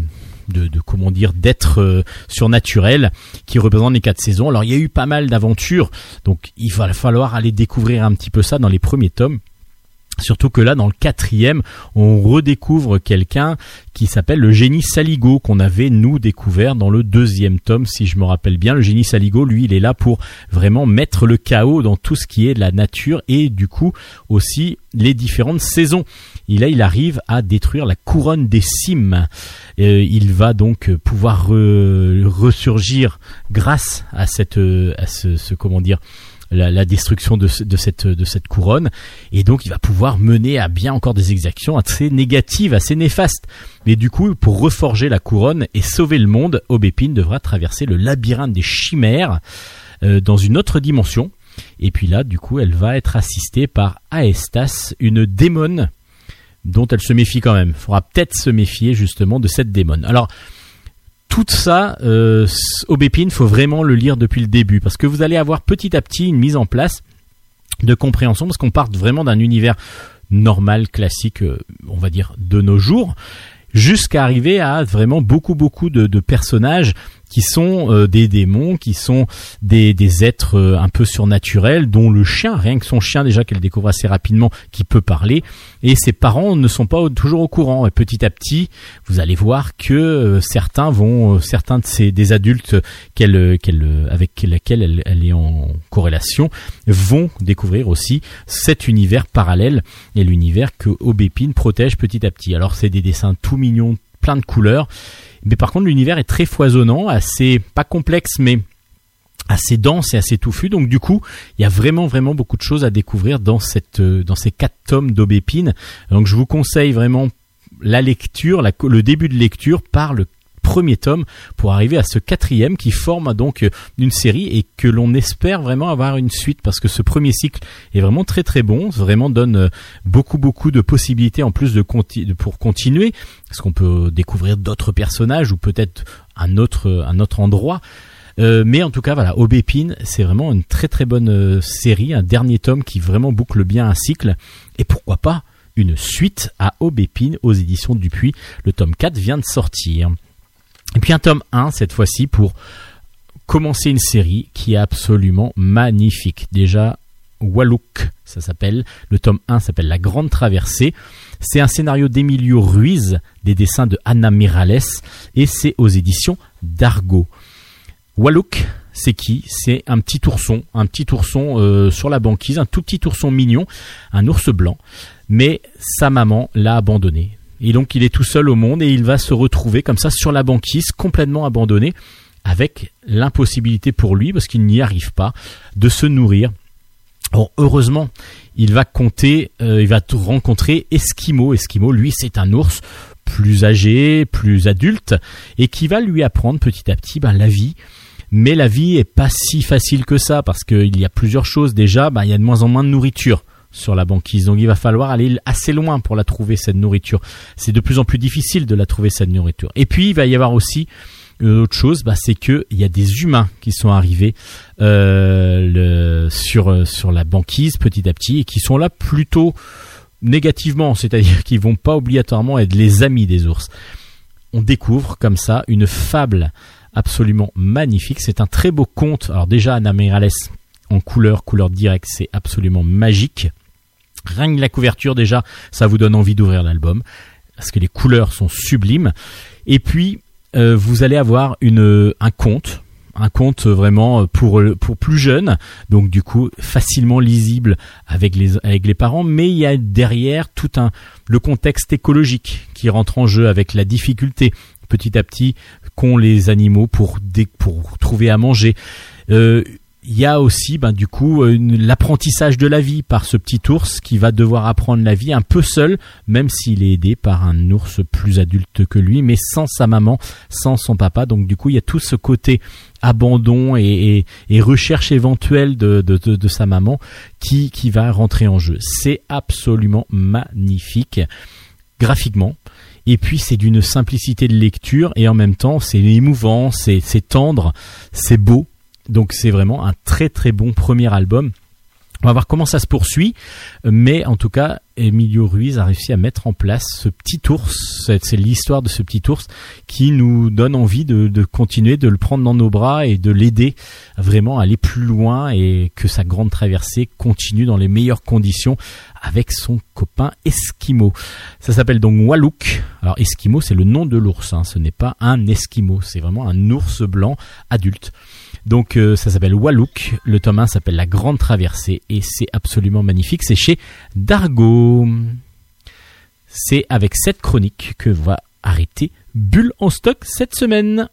de, comment dire d'êtres euh, surnaturels qui représentent les quatre saisons. Alors il y a eu pas mal d'aventures, donc il va falloir aller découvrir un petit peu ça dans les premiers tomes. Surtout que là, dans le quatrième, on redécouvre quelqu'un qui s'appelle le génie Saligo, qu'on avait, nous, découvert dans le deuxième tome, si je me rappelle bien. Le génie Saligo, lui, il est là pour vraiment mettre le chaos dans tout ce qui est de la nature et, du coup, aussi les différentes saisons. Et là, il arrive à détruire la couronne des cimes. Euh, il va donc pouvoir re- ressurgir grâce à cette, euh, à ce, ce comment dire, la, la destruction de, de cette de cette couronne et donc il va pouvoir mener à bien encore des exactions assez négatives, assez néfastes. Mais du coup, pour reforger la couronne et sauver le monde, Aubépine devra traverser le labyrinthe des chimères euh, dans une autre dimension. Et puis là, du coup, elle va être assistée par Aestas, une démone dont elle se méfie quand même. Faudra peut-être se méfier justement de cette démone. Alors, tout ça, euh, Aubépine, faut vraiment le lire depuis le début parce que vous allez avoir petit à petit une mise en place de compréhension parce qu'on part vraiment d'un univers normal, classique, euh, on va dire de nos jours, jusqu'à arriver à vraiment beaucoup beaucoup de, de personnages qui sont euh, des démons, qui sont des, êtres euh, un peu surnaturels, dont le chien, rien que son chien déjà qu'elle découvre assez rapidement, qui peut parler, et ses parents ne sont pas toujours au courant. Et petit à petit, vous allez voir que euh, certains vont, certains de ces des adultes qu'elle, qu'elle, avec lesquels elle, elle est en corrélation, vont découvrir aussi cet univers parallèle et l'univers que Aubépine protège petit à petit. Alors c'est des dessins tout mignons, plein de couleurs, mais par contre l'univers est très foisonnant, assez pas complexe mais assez dense et assez touffu. Donc du coup, il y a vraiment vraiment beaucoup de choses à découvrir dans euh, ces quatre tomes d'Aubépine. Donc je vous conseille vraiment la lecture, le début de lecture par le premier tome pour arriver à ce quatrième qui forme donc euh, une série et que l'on espère vraiment avoir une suite parce que ce premier cycle est vraiment très très bon, vraiment donne euh, beaucoup beaucoup de possibilités en plus de, pour continuer parce qu'on peut découvrir d'autres personnages ou peut-être un autre un autre endroit? Euh, mais en tout cas, voilà, Aubépine, c'est vraiment une très très bonne euh, série, un dernier tome qui vraiment boucle bien un cycle. Et pourquoi pas une suite à Aubépine aux éditions Dupuis. Le tome 4 vient de sortir. Et puis un tome 1 cette fois-ci pour commencer une série qui est absolument magnifique. Déjà, Wallouk, ça s'appelle. Le tome 1 s'appelle La Grande Traversée. C'est un scénario d'Emilio Ruiz, des dessins de Anna Mirales, et c'est aux éditions d'Argo. Wallouk, c'est qui? C'est un petit ourson, un petit ourson euh, sur la banquise, un tout petit ourson mignon, un ours blanc, mais sa maman l'a abandonné. Et donc il est tout seul au monde et il va se retrouver comme ça sur la banquise, complètement abandonné, avec l'impossibilité pour lui, parce qu'il n'y arrive pas, de se nourrir. Or, heureusement, il va compter, euh, il va rencontrer Esquimau. Esquimau, lui, c'est un ours plus âgé, plus adulte, et qui va lui apprendre petit à petit ben, la vie. Mais la vie est pas si facile que ça, parce qu'il y a plusieurs choses. Déjà, ben, il y a de moins en moins de nourriture sur la banquise, donc il va falloir aller assez loin pour la trouver cette nourriture. C'est de plus en plus difficile de la trouver cette nourriture. Et puis il va y avoir aussi une autre chose, bah, c'est que il y a des humains qui sont arrivés euh, euh, sur la banquise petit à petit et qui sont là plutôt négativement, c'est-à-dire qu'ils vont pas obligatoirement être les amis des ours. On découvre comme ça une fable absolument magnifique. C'est un très beau conte. Alors déjà, Anna Mirales en couleur, couleur directe, c'est absolument magique. Rien que la couverture déjà, ça vous donne envie d'ouvrir l'album parce que les couleurs sont sublimes. Et puis euh, vous allez avoir une un conte, un conte vraiment pour pour plus jeunes, donc du coup facilement lisible avec les avec les parents, mais il y a derrière tout un le contexte écologique qui rentre en jeu avec la difficulté petit à petit qu'ont les animaux pour pour trouver à manger. Euh, il y a aussi ben, du coup l'apprentissage de la vie par ce petit ours qui va devoir apprendre la vie un peu seul, même s'il est aidé par un ours plus adulte que lui, mais sans sa maman, sans son papa. Donc du coup, il y a tout ce côté abandon et, recherche éventuelle de, de, sa maman qui, qui va rentrer en jeu. C'est absolument magnifique graphiquement. Et puis c'est d'une simplicité de lecture et en même temps c'est émouvant, c'est tendre, c'est beau. Donc c'est vraiment un très très bon premier album. On va voir comment ça se poursuit, mais en tout cas, Emilio Ruiz a réussi à mettre en place ce petit ours. C'est l'histoire de ce petit ours qui nous donne envie de, continuer, de le prendre dans nos bras et de l'aider vraiment à aller plus loin et que sa grande traversée continue dans les meilleures conditions avec son copain Esquimau. Ça s'appelle donc Wallouk. Alors Esquimau, c'est le nom de l'ours. hein. Ce n'est pas un Esquimau, c'est vraiment un ours blanc adulte. Donc euh, ça s'appelle Wallouk, le tome 1 s'appelle La Grande Traversée et c'est absolument magnifique, c'est chez Dargo. C'est avec cette chronique que va arrêter Bulle en stock cette semaine.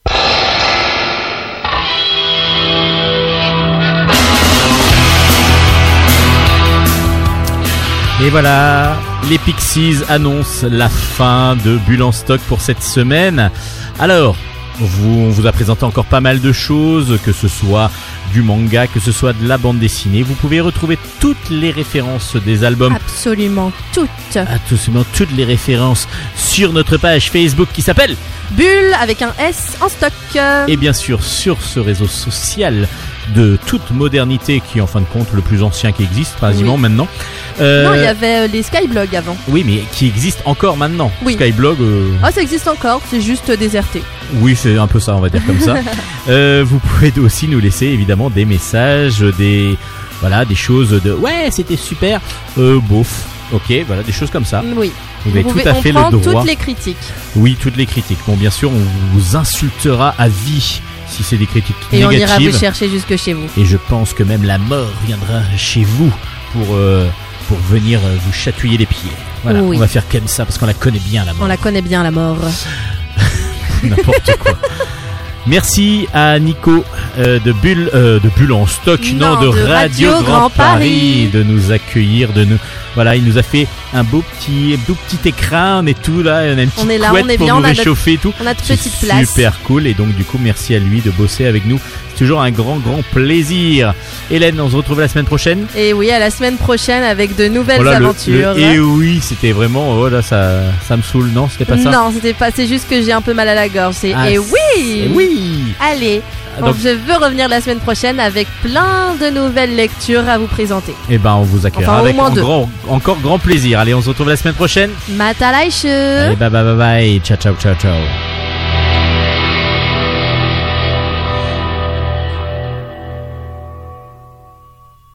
Et voilà, les Pixies annoncent la fin de Bulle en stock pour cette semaine. Alors, vous, on vous a présenté encore pas mal de choses, que ce soit du manga, que ce soit de la bande dessinée. Vous pouvez retrouver toutes les références des albums, Absolument toutes. absolument toutes les références sur notre page Facebook qui s'appelle Bulle avec un S en stock. et bien sûr sur ce réseau social de toute modernité qui est en fin de compte le plus ancien qui existe quasiment Oui. maintenant. Euh, Non, il y avait euh, les Skyblogs avant. Oui, mais qui existe encore maintenant. Oui. Skyblog, euh, Ah, ça existe encore, c'est juste déserté. oui, c'est un peu ça, on va dire comme ça. Euh, vous pouvez aussi nous laisser évidemment des messages, des voilà, des choses de ouais, c'était super, euh, bof. Ok, voilà, des choses comme ça. Oui. Vous avez Vous tout à on fait prend le droit. toutes les critiques. Oui, toutes les critiques. Bon, bien sûr, on vous insultera à vie si c'est des critiques Et on ira négatives. vous chercher jusque chez vous. Et je pense que même la mort viendra chez vous pour euh, pour venir euh, vous chatouiller les pieds. Voilà, Oui. on va faire comme ça parce qu'on la connaît bien la mort. On la connaît bien, la mort. N'importe quoi. Merci à Nico euh, de Bulle euh, de Bulle en stock, non, Non, de, de Radio, Radio Grand, Grand Paris, Paris. de nous accueillir, de nous. Voilà, il nous a fait un beau petit, beau petit écran, on est tout là, on a une petite On est là, couette on est pour bien, nous on a notre- réchauffer et tout. On a de petites places. Super cool et donc du coup merci à lui de bosser avec nous. Toujours un grand grand plaisir. Hélène, on se retrouve la semaine prochaine. Et oui, à la semaine prochaine avec de nouvelles aventures. le- et oui, c'était vraiment oh là ça ça me saoule, non, c'était pas ça. non, c'était pas. C'est juste que j'ai un peu mal à la gorge. C'est Ah, et oui. Et oui. Allez, Donc, je veux revenir la semaine prochaine avec plein de nouvelles lectures à vous présenter. eh ben, on vous accueillera Enfin, avec en grand- encore grand plaisir. Allez, on se retrouve la semaine prochaine. Matalaishu Allez, bye bye bye bye. Ciao, ciao, ciao, ciao.